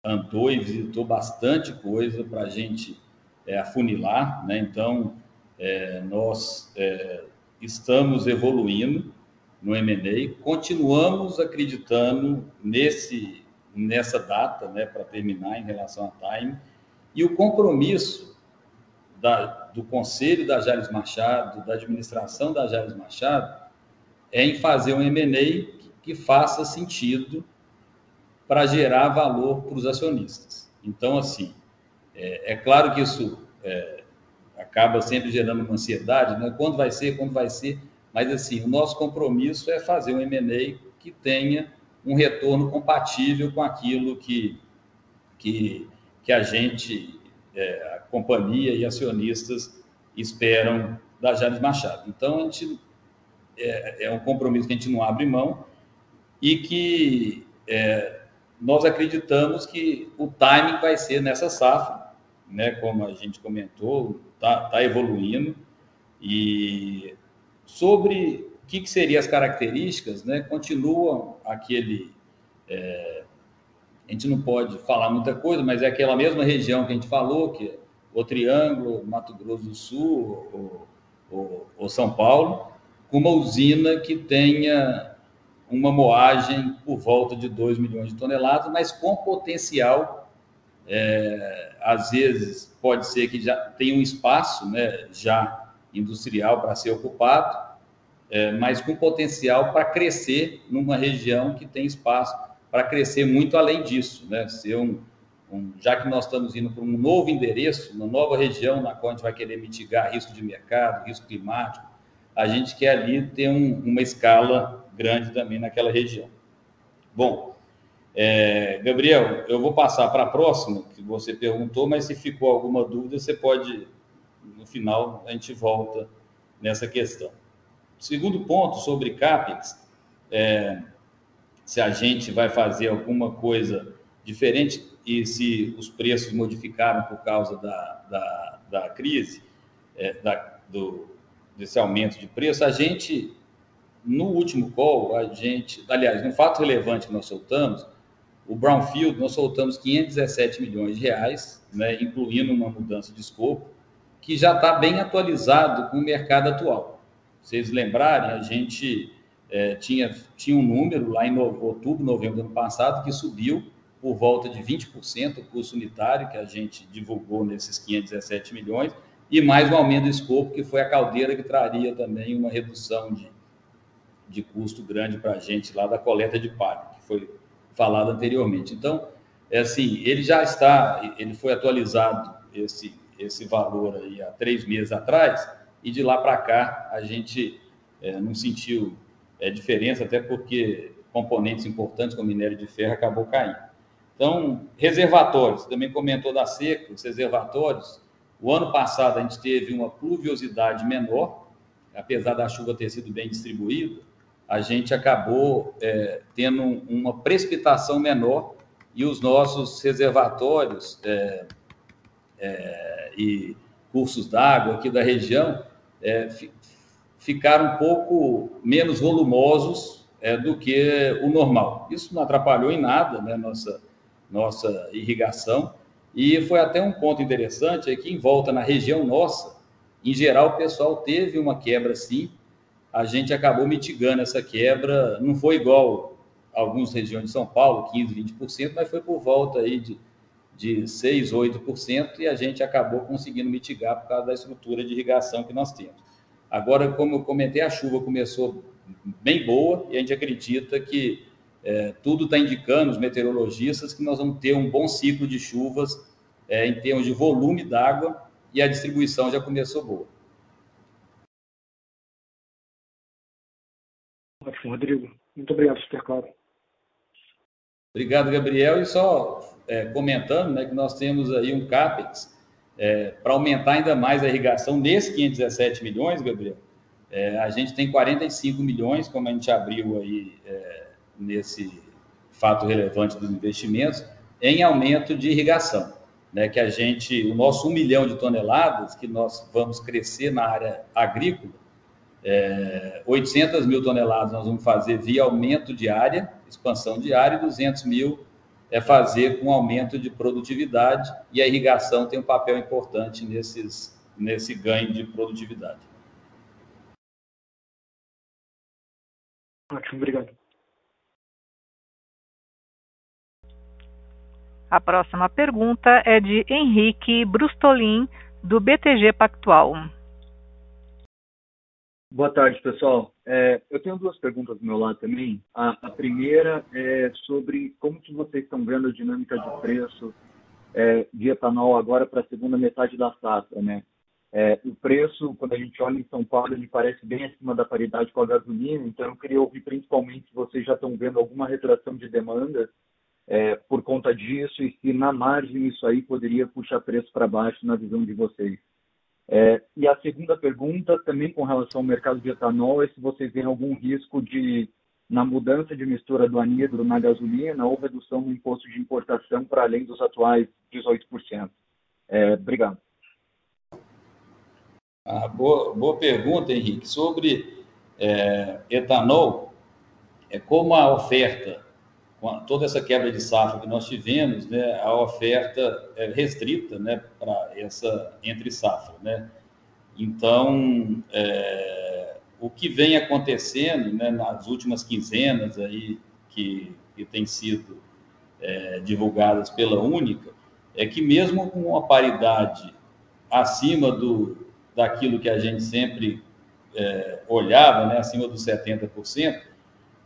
andou e visitou bastante coisa para a gente é, afunilar, né? Então, é, nós é, estamos evoluindo no M&A, continuamos acreditando nesse nessa data, né, para terminar em relação a time, e o compromisso da, do Conselho da Jales Machado, da administração da Jales Machado, é em fazer um M&A que faça sentido para gerar valor para os acionistas. Então, assim, é, é claro que isso é, acaba sempre gerando uma ansiedade, né? Quando vai ser, quando vai ser, mas assim, o nosso compromisso é fazer um M&A que tenha um retorno compatível com aquilo que, que, que a gente, é, companhia e acionistas esperam da Jales Machado. Então, a gente é, é um compromisso que a gente não abre mão e que é, nós acreditamos que o timing vai ser nessa safra, né? Como a gente comentou, está tá evoluindo e sobre o que, que seriam as características, né? Continuam aquele é, a gente não pode falar muita coisa, mas é aquela mesma região que a gente falou, que é o Triângulo, Mato Grosso do Sul, ou São Paulo, com uma usina que tenha uma moagem por volta de 2 milhões de toneladas, mas com potencial, é, às vezes pode ser que já tenha um espaço né, já industrial para ser ocupado, é, mas com potencial para crescer numa região que tem espaço para crescer muito além disso, né? Ser um, um, já que nós estamos indo para um novo endereço, uma nova região na qual a gente vai querer mitigar risco de mercado, risco climático, a gente quer ali ter um, uma escala grande também naquela região. Bom, é, Gabriel, eu vou passar para a próxima, que você perguntou, mas se ficou alguma dúvida, você pode, no final, a gente volta nessa questão. Segundo ponto sobre CAPEX, é, se a gente vai fazer alguma coisa diferente e se os preços modificaram por causa da, da, da crise, é, da, do, desse aumento de preço, a gente, no último call, a gente, aliás, no fato relevante que nós soltamos, o Brownfield, nós soltamos 517 milhões de reais, né, incluindo uma mudança de escopo, que já está bem atualizado com o mercado atual. Vocês lembrarem, a gente é, tinha, tinha um número lá em no, outubro, novembro do ano passado, que subiu por volta de 20% o custo unitário que a gente divulgou nesses 517 milhões, e mais um aumento do escopo, que foi a caldeira que traria também uma redução de, de custo grande para a gente lá da coleta de palha, que foi falado anteriormente. Então, é assim, ele já está, ele foi atualizado esse, esse valor aí há três meses atrás, e de lá para cá a gente é, não sentiu é, diferença, até porque componentes importantes como minério de ferro acabou caindo. Então, reservatórios, também comentou da seca, os reservatórios, o ano passado a gente teve uma pluviosidade menor, apesar da chuva ter sido bem distribuída, a gente acabou é, tendo uma precipitação menor e os nossos reservatórios é, é, e cursos d'água aqui da região é, ficaram um pouco menos volumosos é, do que o normal. Isso não atrapalhou em nada né, nossa, nossa irrigação. E foi até um ponto interessante é em volta na região nossa, em geral, o pessoal teve uma quebra sim. A gente acabou mitigando essa quebra. Não foi igual algumas regiões de São Paulo, 15%, 20%, mas foi por volta aí de, de 6, 8%, e a gente acabou conseguindo mitigar por causa da estrutura de irrigação que nós temos. Agora, como eu comentei, a chuva começou bem boa e a gente acredita que é, tudo está indicando, os meteorologistas, que nós vamos ter um bom ciclo de chuvas é, em termos de volume d'água e a distribuição já começou boa. Ótimo, Rodrigo. Muito obrigado, super claro. Obrigado, Gabriel. E só é, comentando né, que nós temos aí um CAPEX é, para aumentar ainda mais a irrigação nesses 517 milhões, Gabriel, é, a gente tem 45 milhões, como a gente abriu aí é, nesse fato relevante dos investimentos, em aumento de irrigação. Né, que a gente, o nosso 1 milhão de toneladas que nós vamos crescer na área agrícola, é, 800 mil toneladas nós vamos fazer via aumento de área, expansão de área, e 200 mil é fazer com aumento de produtividade e a irrigação tem um papel importante nesses, nesse ganho de produtividade. Ótimo, obrigado. A próxima pergunta é de Henrique Brustolin, do BTG Pactual. Boa tarde, pessoal. É, eu tenho duas perguntas do meu lado também. A, a, primeira é sobre como que vocês estão vendo a dinâmica de preço é, de etanol agora para a segunda metade da safra, né? É, o preço, quando a gente olha em São Paulo, ele parece bem acima da paridade com a gasolina, então eu queria ouvir principalmente se vocês já estão vendo alguma retração de demanda é, por conta disso e se na margem isso aí poderia puxar preço para baixo na visão de vocês. É, e a segunda pergunta, também com relação ao mercado de etanol, é se vocês veem algum risco de, na mudança de mistura do anidro na gasolina ou redução do imposto de importação para além dos atuais 18%. É, obrigado. Ah, boa, boa pergunta, Henrique. Sobre é, etanol, é como a oferta com toda essa quebra de safra que nós tivemos, né, a oferta é restrita né, para essa entre safra. Né? Então, é, o que vem acontecendo né, nas últimas quinzenas aí, que, que tem sido é, divulgadas pela Única, é que mesmo com uma paridade acima do, daquilo que a gente sempre é, olhava, né, acima dos 70%,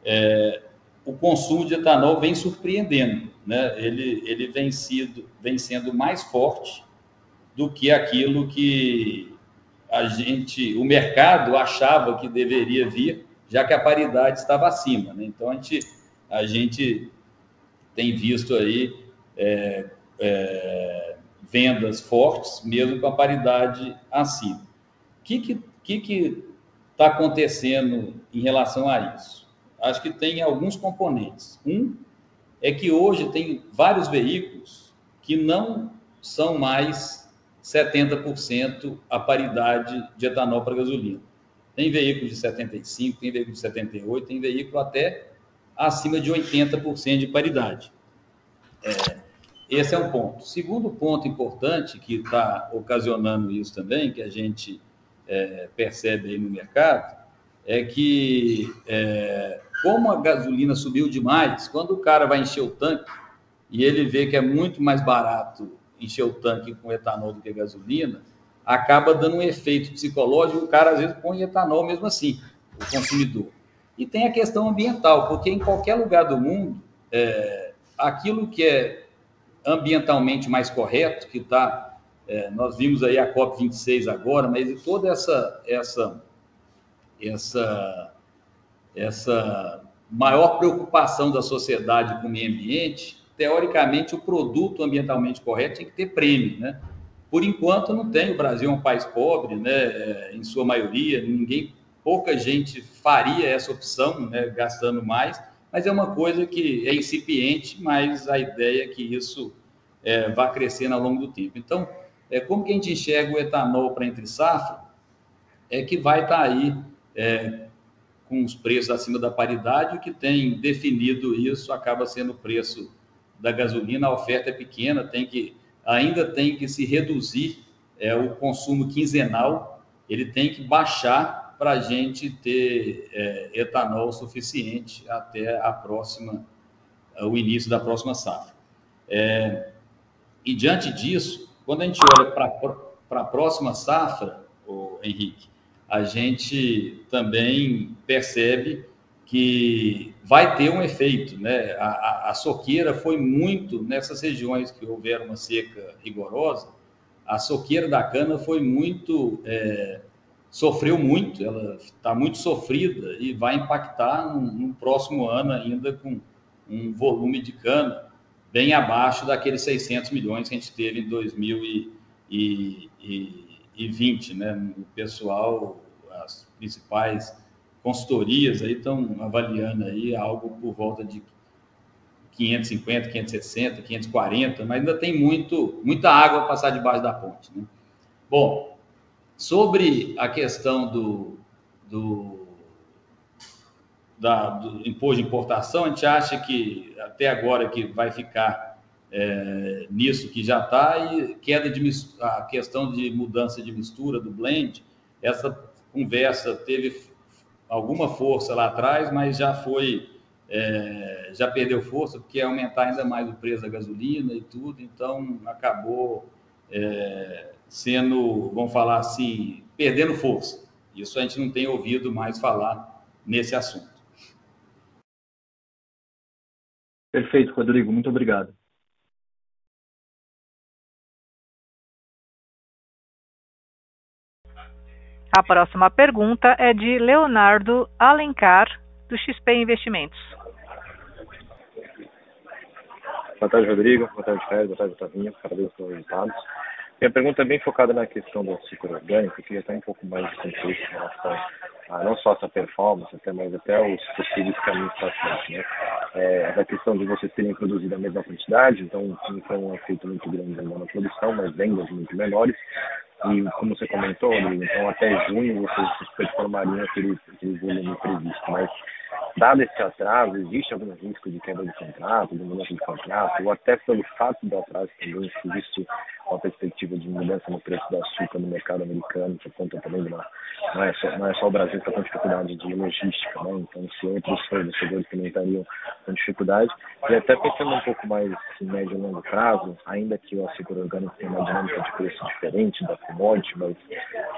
é, o consumo de etanol vem surpreendendo, né? Ele, ele vem, sido, vem sendo mais forte do que aquilo que a gente, o mercado achava que deveria vir, já que a paridade estava acima, né? Então a gente, a gente tem visto aí é, é, vendas fortes, mesmo com a paridade acima. O que que está acontecendo em relação a isso? Acho que tem alguns componentes. Um é que hoje tem vários veículos que não são mais 70% a paridade de etanol para gasolina. Tem veículo de 75, tem veículo de 78, tem veículo até acima de 80% de paridade. É, esse é um ponto. Segundo ponto importante que está ocasionando isso também, que a gente é, percebe aí no mercado, é que é, como a gasolina subiu demais, quando o cara vai encher o tanque e ele vê que é muito mais barato encher o tanque com etanol do que gasolina, acaba dando um efeito psicológico, o cara às vezes põe etanol mesmo assim, o consumidor. E tem a questão ambiental, porque em qualquer lugar do mundo, é, aquilo que é ambientalmente mais correto, que está é, nós vimos aí a COP26 agora, mas toda essa, essa, essa, essa maior preocupação da sociedade com o meio ambiente, teoricamente, o produto ambientalmente correto tem que ter prêmio, né? Por enquanto, não tem. O Brasil é um país pobre, né? É, em sua maioria, ninguém, pouca gente faria essa opção, né? Gastando mais, mas é uma coisa que é incipiente, mas a ideia é que isso é, vá crescendo ao longo do tempo. Então, é, como que a gente enxerga o etanol para entre safra? É que vai estar tá aí é, com os preços acima da paridade, o que tem definido isso acaba sendo o preço da gasolina, a oferta é pequena, tem que, ainda tem que se reduzir é, o consumo quinzenal, ele tem que baixar para a gente ter é, etanol suficiente até a próxima, o início da próxima safra. É, e diante disso, quando a gente olha para a próxima safra, Henrique, a gente também percebe que vai ter um efeito, né? A, a, a, soqueira foi muito nessas regiões que houveram uma seca rigorosa. A soqueira da cana foi muito, é, sofreu muito, ela está muito sofrida e vai impactar no, no próximo ano ainda com um volume de cana bem abaixo daqueles 600 milhões que a gente teve em 2020, né? O pessoal, as principais consultorias aí estão avaliando aí algo por volta de 550, 560, 540, mas ainda tem muito, muita água a passar debaixo da ponte, né? Bom, sobre a questão do, do da, do imposto de importação, a gente acha que até agora que vai ficar é, nisso que já está, e queda de a questão de mudança de mistura do blend, essa conversa teve alguma força lá atrás, mas já foi, é, já perdeu força, porque ia aumentar ainda mais o preço da gasolina e tudo, então acabou é, sendo, vamos falar assim, perdendo força. Isso a gente não tem ouvido mais falar nesse assunto. Perfeito, Rodrigo. Muito obrigado. A próxima pergunta é de Leonardo Alencar, do XP Investimentos. Boa tarde, Rodrigo. Boa tarde, Fred. Boa tarde, Tavinha. Parabéns pelos resultados. Minha pergunta é bem focada na questão do ciclo orgânico. Eu queria ter um pouco mais de contexto em relação a não só essa performance, até, mas até os possíveis caminhos para frente. Né? É, a questão de vocês terem produzido a mesma quantidade, então não foi um efeito muito grande na produção, mas vendas muito menores. E como você comentou, Rodrigo, então até junho vocês performariam aquele, aquele volume previsto. Mas Dado esse atraso, existe algum risco de quebra de contrato, de mudança de contrato, ou até pelo fato do atraso também, se existe uma perspectiva de mudança no preço do açúcar no mercado americano, por conta também de uma, não, é só, não é só o Brasil que está com dificuldade de logística, né? então se outros fornecedores também estariam com dificuldade, e até pensando um pouco mais em médio e longo prazo, ainda que o açúcar orgânico tenha uma dinâmica de preço diferente da commodity, mas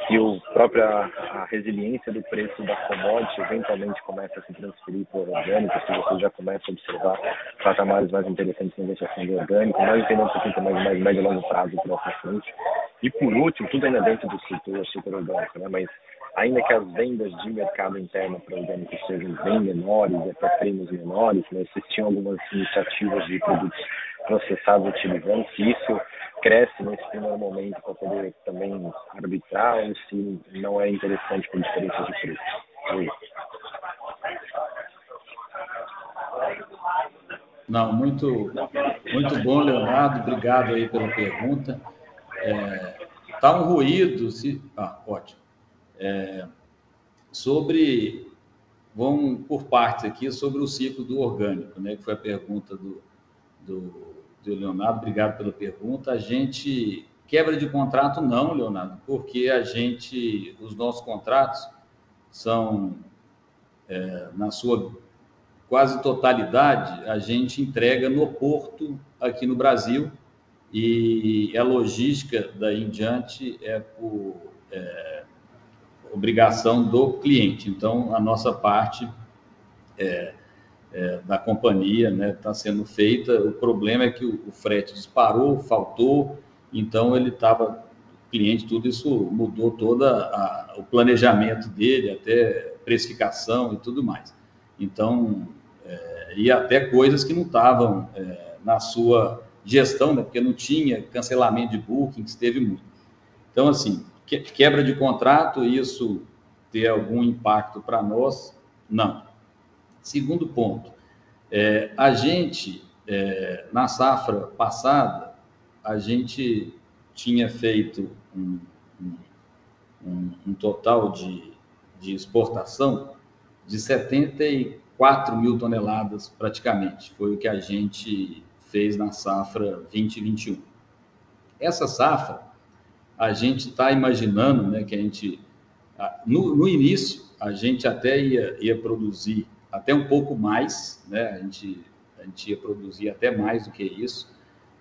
se o própria a resiliência do preço da commodity eventualmente começa a se transferir para o orgânico, se você já começa a observar patamares mais interessantes de negociação do orgânico, mas entender um pouquinho mais, mais médio e longo prazo para frente. E por último, tudo ainda dentro do setor super orgânico, né? mas ainda que as vendas de mercado interno para orgânico sejam bem menores, até prêmios menores, né? existiam algumas iniciativas de produtos processados utilizando, se isso cresce nesse primeiro momento para poder também arbitrar ou se não é interessante por diferença de preço. Oi. Não, muito, muito bom, Leonardo. Obrigado aí pela pergunta. É, tá um ruído, se... ah, ótimo. É, sobre, vamos por partes aqui, sobre o ciclo do orgânico, né, que foi a pergunta do, do do Leonardo, obrigado pela pergunta. A gente quebra de contrato não, Leonardo, porque a gente, os nossos contratos são é, na sua quase totalidade a gente entrega no porto aqui no Brasil e a logística daí em diante é por é, obrigação do cliente. Então a nossa parte é, é, da companhia está né, tá sendo feita. O problema é que o, o frete disparou, faltou, então ele estava, cliente, tudo isso mudou todo o planejamento dele, até precificação e tudo mais. Então, é, e até coisas que não estavam é, na sua gestão, né, porque não tinha cancelamento de bookings, teve muito. Então, assim, quebra de contrato, isso ter algum impacto para nós? Não. Segundo ponto, é, a gente, é, na safra passada, a gente tinha feito um, um, um total de, de exportação de 74 mil toneladas, praticamente. Foi o que a gente fez na safra 2021. Essa safra, a gente está imaginando né, que a gente, no, no início, a gente até ia, ia produzir até um pouco mais, né? A gente, a gente ia produzir até mais do que isso.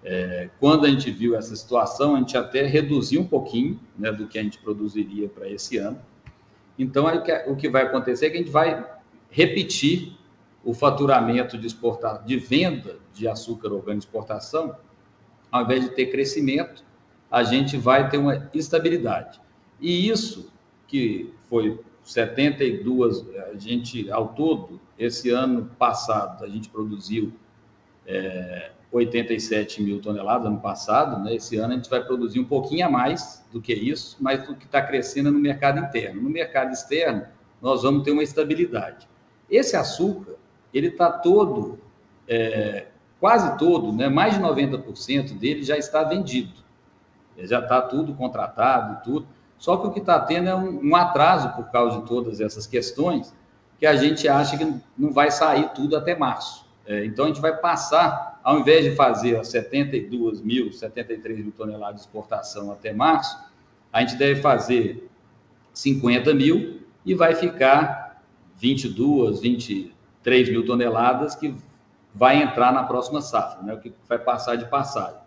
É, quando a gente viu essa situação, a gente até reduziu um pouquinho né, do que a gente produziria para esse ano. Então, aí, o que vai acontecer é que a gente vai repetir o faturamento de, exportação, de venda de açúcar orgânico de exportação, ao invés de ter crescimento, a gente vai ter uma estabilidade. E isso que foi 72, a gente, ao todo, esse ano passado, a gente produziu é, 87 mil toneladas, ano passado, né? esse ano a gente vai produzir um pouquinho a mais do que isso, mas o que está crescendo no mercado interno. No mercado externo, nós vamos ter uma estabilidade. Esse açúcar, ele está todo, é, quase todo, né? mais de 90% dele já está vendido. Já está tudo contratado tudo. Só que o que está tendo é um, um, atraso por causa de todas essas questões, que a gente acha que não vai sair tudo até março. É, então, a gente vai passar, ao invés de fazer 72 mil, 73 mil toneladas de exportação até março, a gente deve fazer 50 mil e vai ficar 22, 23 mil toneladas que vai entrar na próxima safra, né, o que vai passar de passagem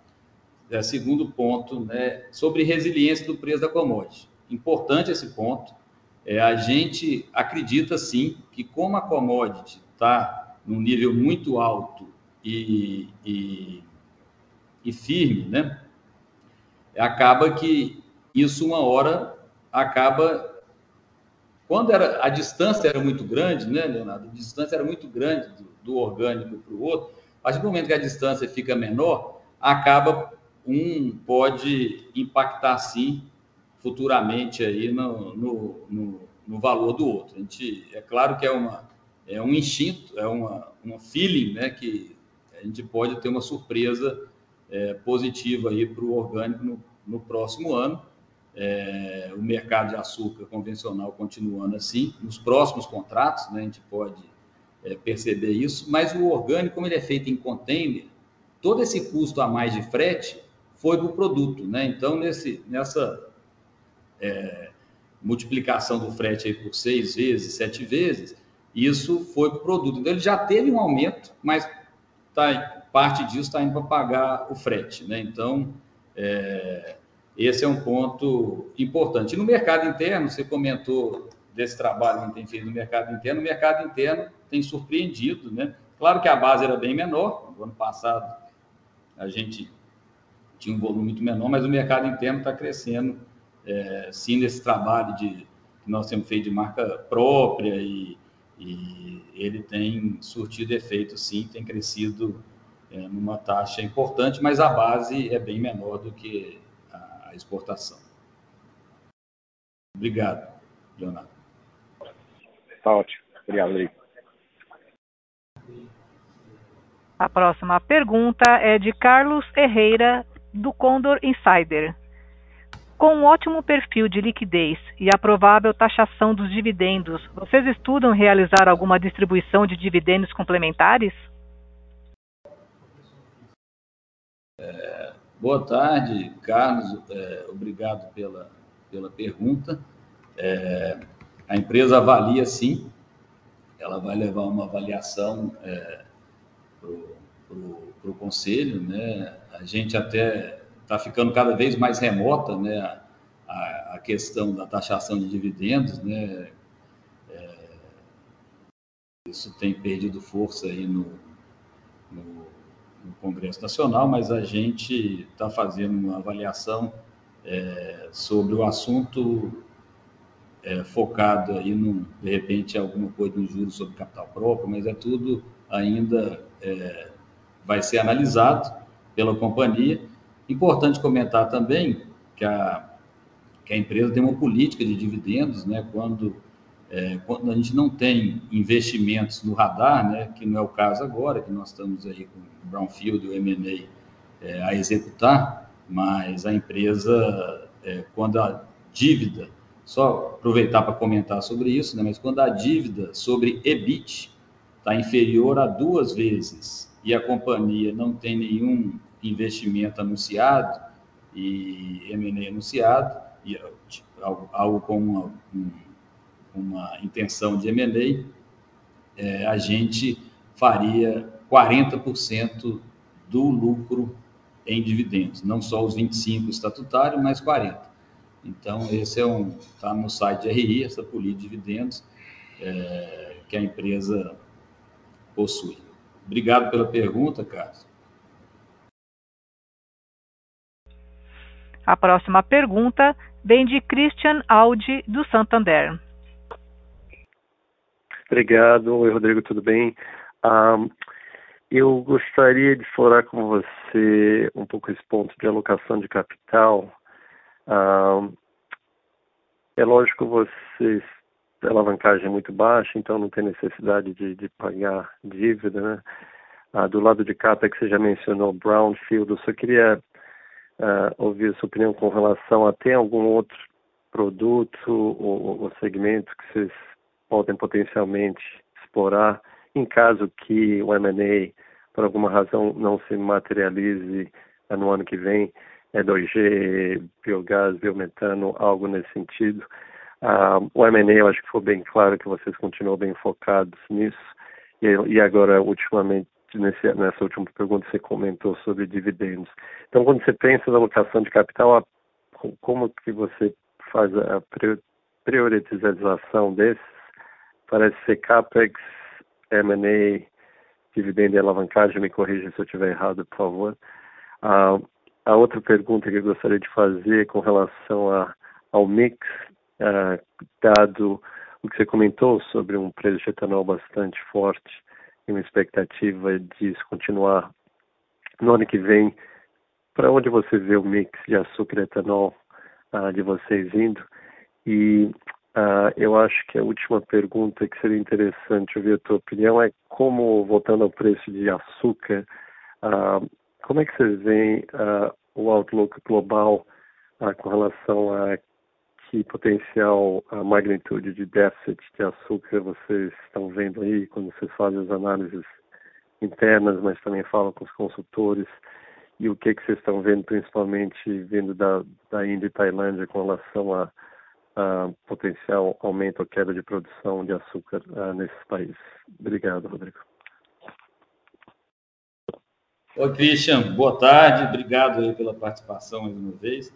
é, segundo ponto, né, sobre resiliência do preço da commodity. Importante esse ponto. É, a gente acredita sim que como a commodity está num nível muito alto e, e, e firme, né, acaba que isso uma hora acaba quando era, a distância era muito grande, né, Leonardo? A distância era muito grande do, do orgânico para o outro. A partir do momento que a distância fica menor, acaba um pode impactar sim futuramente aí no, no, no, no, valor do outro. A gente, é claro que é, uma, é um instinto, é uma, uma feeling, né, que a gente pode ter uma surpresa é, positiva aí para o orgânico no, no próximo ano. É, o mercado de açúcar convencional continuando assim, nos próximos contratos, né, a gente pode é, perceber isso, mas o orgânico, como ele é feito em container, todo esse custo a mais de frete foi para o produto. Né? Então, nesse, nessa é, multiplicação do frete aí por seis vezes, sete vezes, isso foi para o produto. Então, ele já teve um aumento, mas tá, parte disso está indo para pagar o frete. Né? Então, é, esse é um ponto importante. E no mercado interno, você comentou desse trabalho que a gente tem feito no mercado interno, o mercado interno tem surpreendido, né? Claro que a base era bem menor, no ano passado a gente tinha um volume muito menor, mas o mercado interno está crescendo, é, sim, nesse trabalho de, que nós temos feito de marca própria e, e ele tem surtido efeito, sim, tem crescido é, numa taxa importante, mas a base é bem menor do que a, a exportação. Obrigado, Leonardo. Tá ótimo. Obrigado, Rodrigo. A próxima pergunta é de Carlos Herrera, do Condor Insider. Com um ótimo perfil de liquidez e a provável taxação dos dividendos, vocês estudam realizar alguma distribuição de dividendos complementares? É, boa tarde, Carlos. É, obrigado pela, pela pergunta. É, a empresa avalia sim, ela vai levar uma avaliação é, para o conselho, né? A gente até está ficando cada vez mais remota, né? A, a, questão da taxação de dividendos, né? É, isso tem perdido força aí no, no, no, Congresso Nacional, mas a gente está fazendo uma avaliação é, sobre o assunto é, focado aí, no, de repente, alguma coisa no juros sobre capital próprio, mas é tudo ainda é, vai ser analisado pela companhia. Importante comentar também que a, que a empresa tem uma política de dividendos, né, quando, é, quando a gente não tem investimentos no radar, né, que não é o caso agora, que nós estamos aí com o Brownfield e o M&A é, a executar, mas a empresa, é, quando a dívida só aproveitar para comentar sobre isso, né? mas quando a dívida sobre EBIT está inferior a duas vezes e a companhia não tem nenhum investimento anunciado e M&A anunciado, e algo, algo com uma, uma intenção de M&A, é, a gente faria 40% do lucro em dividendos, não só os 25 estatutários, mas 40. Então, esse é um está no site de RI, essa política de dividendos é, que a empresa possui. Obrigado pela pergunta, Carlos. A próxima pergunta vem de Christian Audi, do Santander. Obrigado. Oi, Rodrigo, tudo bem? Um, eu gostaria de explorar com você um pouco esse ponto de alocação de capital ah, é lógico vocês a alavancagem é muito baixa, então não tem necessidade de, de pagar dívida, né? Ah, do lado de CAPEX, você já mencionou Brownfield, eu só queria ah, ouvir a sua opinião com relação a ter algum outro produto ou, ou segmento que vocês podem potencialmente explorar em caso que o M&A, por alguma razão, não se materialize no ano que vem, é 2G, biogás, biometano, algo nesse sentido. Uh, o M&A, eu acho que foi bem claro que vocês continuam bem focados nisso. E, e agora, ultimamente, nesse, nessa última pergunta, você comentou sobre dividendos. Então, quando você pensa na alocação de capital, a, como que você faz a priorização desses? Parece ser CAPEX, M&A, dividendo e alavancagem. Me corrija se eu estiver errado, por favor. Uh, a outra pergunta que eu gostaria de fazer com relação a, ao mix, uh, dado o que você comentou sobre um preço de etanol bastante forte e uma expectativa de isso continuar no ano que vem, para onde você vê o mix de açúcar e etanol uh, de vocês indo? E uh, eu acho que a última pergunta que seria interessante ouvir a tua opinião é como, voltando ao preço de açúcar, uh, como é que vocês veem o outlook global com relação a que potencial a magnitude de déficit de açúcar vocês estão vendo aí quando vocês fazem as análises internas, mas também falam com os consultores e o que que vocês estão vendo principalmente vindo da, da Índia e Tailândia com relação a, a potencial aumento ou queda de produção de açúcar uh, nesses países. Obrigado, Rodrigo. Oi, Christian, boa tarde, obrigado pela participação mais uma vez.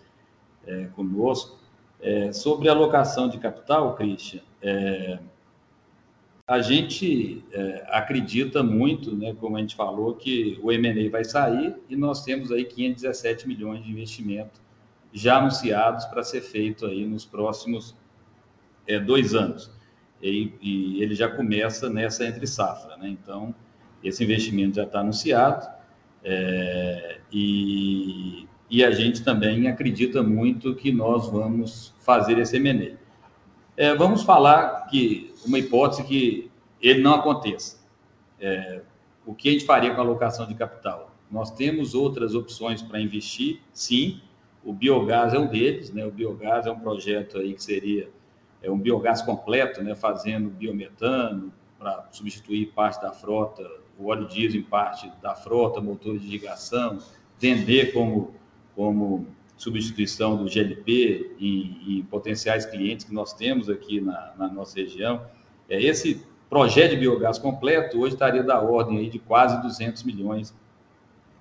é, conosco. É, sobre alocação de capital, Christian, é, a gente é, acredita muito, né, como a gente falou, que o M&A vai sair e nós temos aí 517 milhões de investimento já anunciados para ser feito aí nos próximos é, dois anos. E, e, ele já começa nessa entre safra, né? Então, esse investimento já está anunciado é, e, e a gente também acredita muito que nós vamos fazer esse M&A. É, vamos falar que uma hipótese que ele não aconteça. É, o que a gente faria com a alocação de capital? Nós temos outras opções para investir, sim. O biogás é um deles, né? O biogás é um projeto aí que seria é um biogás completo, né? Fazendo biometano para substituir parte da frota, o óleo diesel em parte da frota, motores de irrigação, vender como como substituição do GLP em, em potenciais clientes que nós temos aqui na, na nossa região. É, esse projeto de biogás completo hoje estaria da ordem aí de quase 200 milhões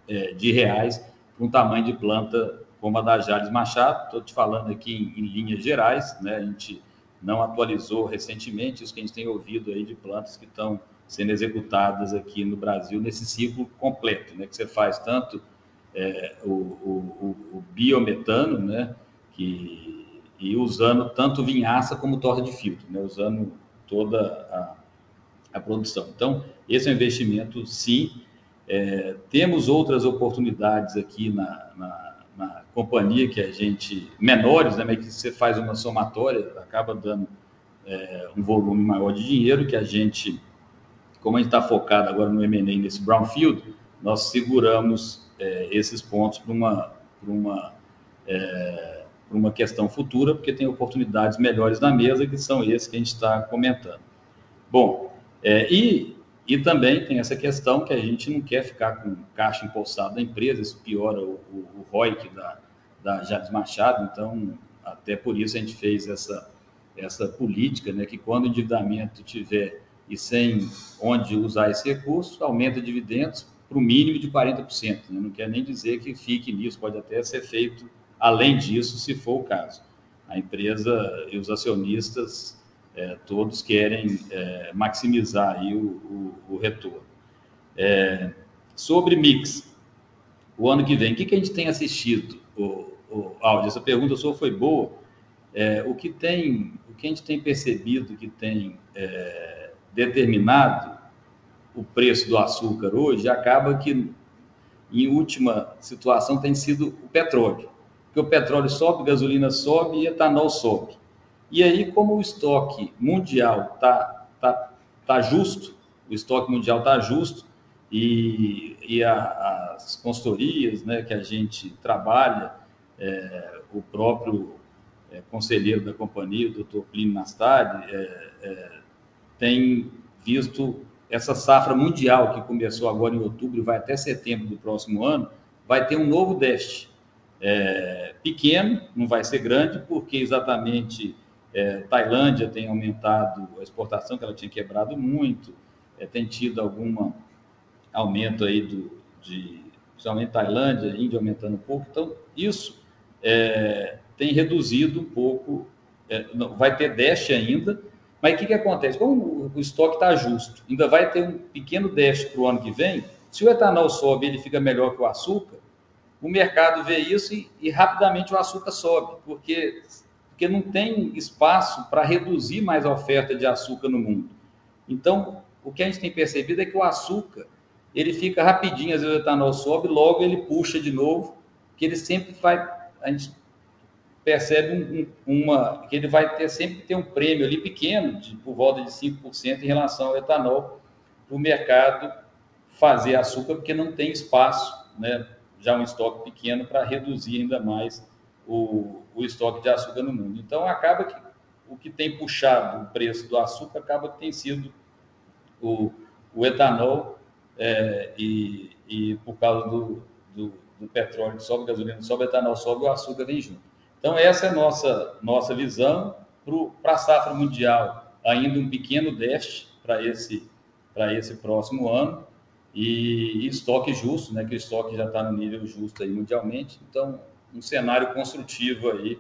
é, de reais para um tamanho de planta como a da Jales Machado. Estou te falando aqui em, em, linhas gerais, né? A gente não atualizou recentemente isso que a gente tem ouvido aí de plantas que estão sendo executadas aqui no Brasil nesse ciclo completo, né? Que você faz tanto é, o, o, o, biometano, né? Que, e usando tanto vinhaça como torre de filtro, né? Usando toda a, a produção. Então, esse é um investimento, sim. É, temos outras oportunidades aqui na, na, na, companhia que a gente, menores, né? Mas que você faz uma somatória, acaba dando é, um volume maior de dinheiro que a gente, como a gente está focado agora no M&A nesse brownfield, nós seguramos é, esses pontos para uma, uma, é, uma questão futura, porque tem oportunidades melhores na mesa, que são esses que a gente está comentando. Bom, é, e, e também tem essa questão que a gente não quer ficar com caixa empossado da empresa, isso piora o, o, o ROIC da, da Jales Machado, então, até por isso a gente fez essa, essa política, né, que quando o endividamento tiver e sem onde usar esse recurso, aumenta dividendos, para o mínimo de 40%. Né? Não quer nem dizer que fique nisso, pode até ser feito além disso, se for o caso. A empresa e os acionistas é, todos querem é, maximizar aí o, o, o retorno. É, sobre mix, o ano que vem, o que, que a gente tem assistido, o, o? Essa pergunta sua foi boa. É, o que tem, o que a gente tem percebido que tem é, determinado o preço do açúcar hoje, acaba que, em última situação, tem sido o petróleo. Porque o petróleo sobe, gasolina sobe e etanol sobe. E aí, como o estoque mundial está tá, tá justo, o estoque mundial está justo, e, e a, as consultorias né, que a gente trabalha, é, o próprio é, conselheiro da companhia, o doutor Plínio Nastari, é, é, tem visto essa safra mundial que começou agora em outubro e vai até setembro do próximo ano, vai ter um novo déficit. É, pequeno, não vai ser grande, porque exatamente é, Tailândia tem aumentado a exportação, que ela tinha quebrado muito, é, tem tido algum aumento aí do, de, principalmente Tailândia, Índia aumentando um pouco, então isso é, tem reduzido um pouco, é, não, vai ter déficit ainda, mas o que, que acontece? Como o estoque está justo, ainda vai ter um pequeno déficit para o ano que vem, se o etanol sobe ele fica melhor que o açúcar, o mercado vê isso e, e rapidamente o açúcar sobe, porque, porque não tem espaço para reduzir mais a oferta de açúcar no mundo. Então, o que a gente tem percebido é que o açúcar, ele fica rapidinho, às vezes o etanol sobe, logo ele puxa de novo, que ele sempre vai, a gente percebe um, uma, que ele vai ter sempre ter um prêmio ali pequeno, de, por volta de 5% em relação ao etanol, para o mercado fazer açúcar, porque não tem espaço, né, já um estoque pequeno, para reduzir ainda mais o, o estoque de açúcar no mundo. Então, acaba que o que tem puxado o preço do açúcar acaba que tem sido o, o etanol é, e, e por causa do, do, do petróleo sobe, gasolina sobe, etanol sobe, o açúcar vem junto. Então, essa é a nossa, nossa visão para a safra mundial. Ainda um pequeno déficit para esse, esse próximo ano e, e, estoque justo, né, que o estoque já está no nível justo aí mundialmente. Então, um cenário construtivo aí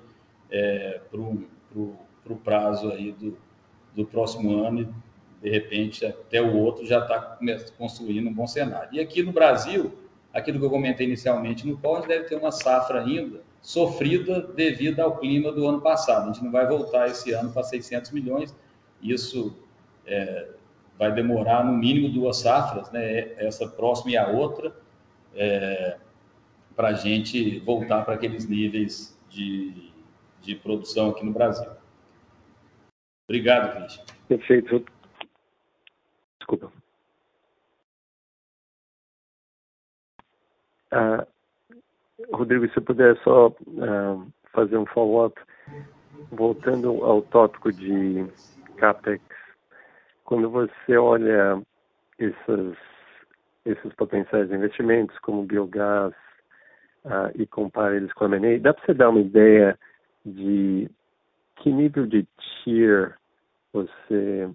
é, para o prazo aí do, do próximo ano e, de repente, até o outro já está construindo um bom cenário. E aqui no Brasil, aquilo que eu comentei inicialmente no pão, deve ter uma safra ainda sofrida devido ao clima do ano passado. A gente não vai voltar esse ano para 600 milhões, isso é, vai demorar no mínimo duas safras, né? essa próxima e a outra, é, para a gente voltar para aqueles níveis de, de produção aqui no Brasil. Obrigado, Cristian. Perfeito. Desculpa. Ah, Rodrigo, se puder só ah, fazer um follow-up, voltando ao tópico de CAPEX, quando você olha esses, potenciais investimentos, como biogás, uh, e compara eles com a M&A, dá para você dar uma ideia de que nível de tier você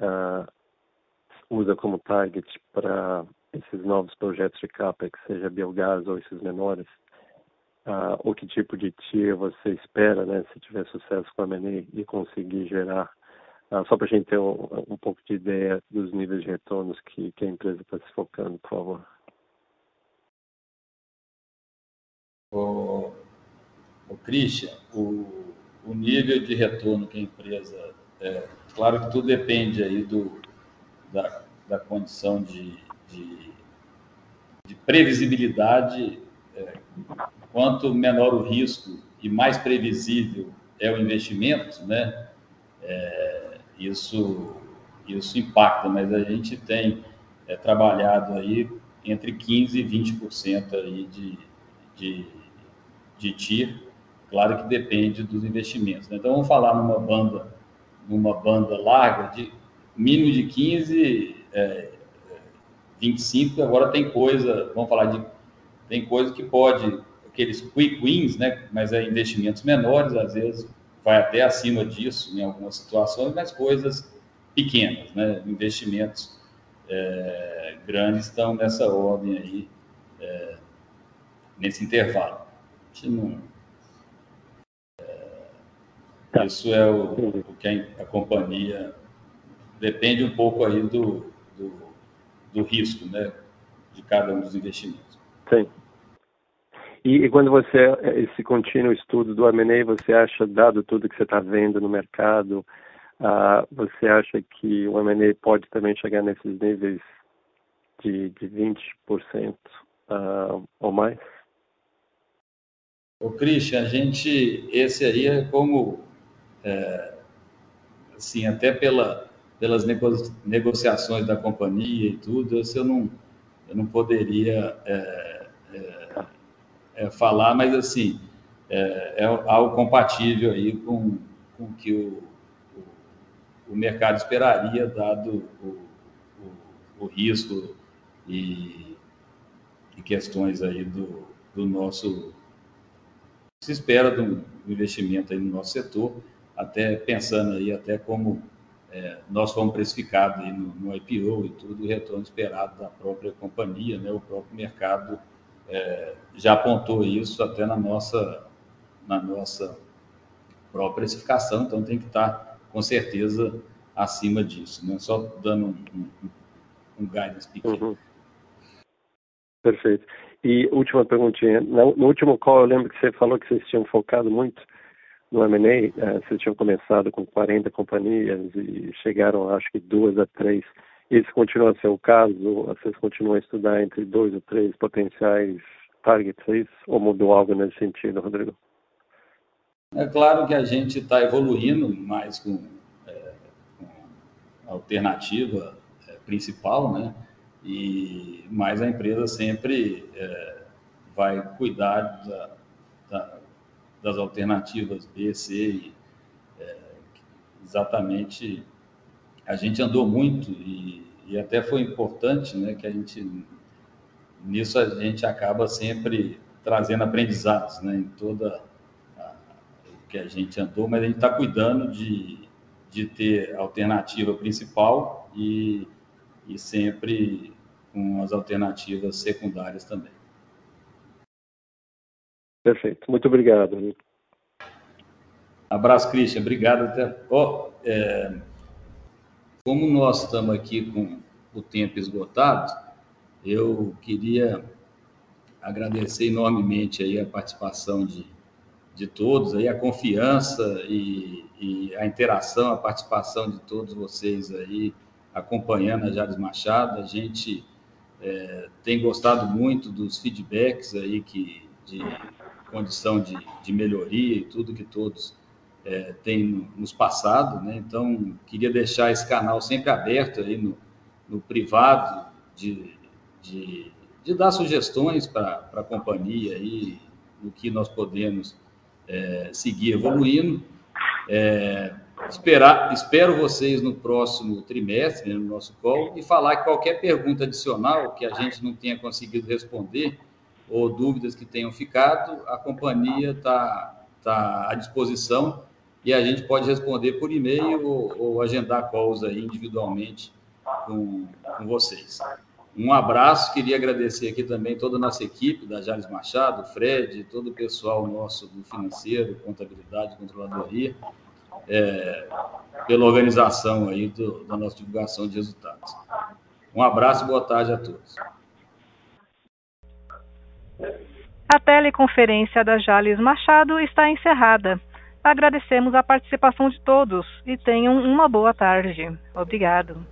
uh, usa como target para esses novos projetos de CAPEX, seja biogás ou esses menores? Uh, ou que tipo de tier você espera, né, se tiver sucesso com a M&A e conseguir gerar, uh, só para a gente ter um, um, pouco de ideia dos níveis de retornos que, que a empresa está se focando, por favor. O, o Christian, o, o nível de retorno que a empresa. É, claro que tudo depende aí do, da, da condição de, de, de previsibilidade. É, quanto menor o risco e mais previsível é o investimento, né? É, isso, isso impacta, mas a gente tem é, trabalhado aí entre 15% e 20% aí de, de de TIR, claro que depende dos investimentos. Né? Então, vamos falar numa banda, numa banda larga, de mínimo de 15, é, 25, agora tem coisa, vamos falar de, tem coisa que pode, aqueles quick wins, né? mas é investimentos menores, às vezes vai até acima disso em algumas situações, mas coisas pequenas, né? investimentos é, grandes estão nessa ordem aí, é, nesse intervalo não. É, isso é o, o, que a, a, companhia depende um pouco aí do, do, do, risco, né, de cada um dos investimentos. Sim. E, e quando você esse contínuo estudo do M&A, você acha, dado tudo que você está vendo no mercado, uh, você acha que o M&A pode também chegar nesses níveis de, de 20% uh, ou mais? O Christian, a gente, esse aí é como, é, assim, até pela, pelas negociações da companhia e tudo, eu não, eu não poderia é, é, é, falar, mas assim, é, é, algo compatível aí com, com o que o, o, o mercado esperaria, dado o, o, o risco e, e, questões aí do, do nosso se espera um investimento aí no nosso setor, até pensando aí até como é, nós fomos precificados aí no, no, IPO e tudo, o retorno esperado da própria companhia, né, o próprio mercado é, já apontou isso até na nossa, na nossa própria precificação, então tem que estar com certeza acima disso, né? só dando um, um, um guidance pequeno. Uhum. Perfeito. E última perguntinha. No, no, último call, eu lembro que você falou que vocês tinham focado muito no M&A. Uh, vocês tinham começado com 40 companhias e chegaram, acho que, duas a três. Isso continua a ser o caso? Vocês continuam a estudar entre dois ou três potenciais targets, é? Ou mudou algo nesse sentido, Rodrigo? É claro que a gente está evoluindo mais com, é, com a alternativa é, principal, né? E, mas a empresa sempre é, vai cuidar da, da, das alternativas B, C, e, é, exatamente a gente andou muito e, e, até foi importante, né, que a gente nisso a gente acaba sempre trazendo aprendizados, né, em toda o que a gente andou, mas a gente está cuidando de, de ter alternativa principal e e sempre com as alternativas secundárias também. Perfeito. Muito obrigado. Abraço, Christian. Obrigado. Até... Oh, é... Como nós estamos aqui com o tempo esgotado, eu queria agradecer enormemente aí a participação de, de todos, aí a confiança e, e a interação, a participação de todos vocês aí acompanhando a Jales Machado. A gente é, tem gostado muito dos feedbacks aí que de condição de, de melhoria e tudo que todos é, têm nos passado, né? Então queria deixar esse canal sempre aberto aí no, no privado de, de, de dar sugestões para a companhia aí no que nós podemos é, seguir evoluindo. É, esperar, espero vocês no próximo trimestre, né, no nosso call, e falar que qualquer pergunta adicional que a gente não tenha conseguido responder ou dúvidas que tenham ficado, a companhia está tá à disposição e a gente pode responder por e-mail ou, ou agendar calls aí individualmente com, com vocês. Um abraço, queria agradecer aqui também toda a nossa equipe, da Jales Machado, Fred, todo o pessoal nosso do financeiro, contabilidade, controladoria, é, pela organização aí do, da nossa divulgação de resultados. Um abraço e boa tarde a todos. A teleconferência da Jales Machado está encerrada. Agradecemos a participação de todos e tenham uma boa tarde. Obrigado.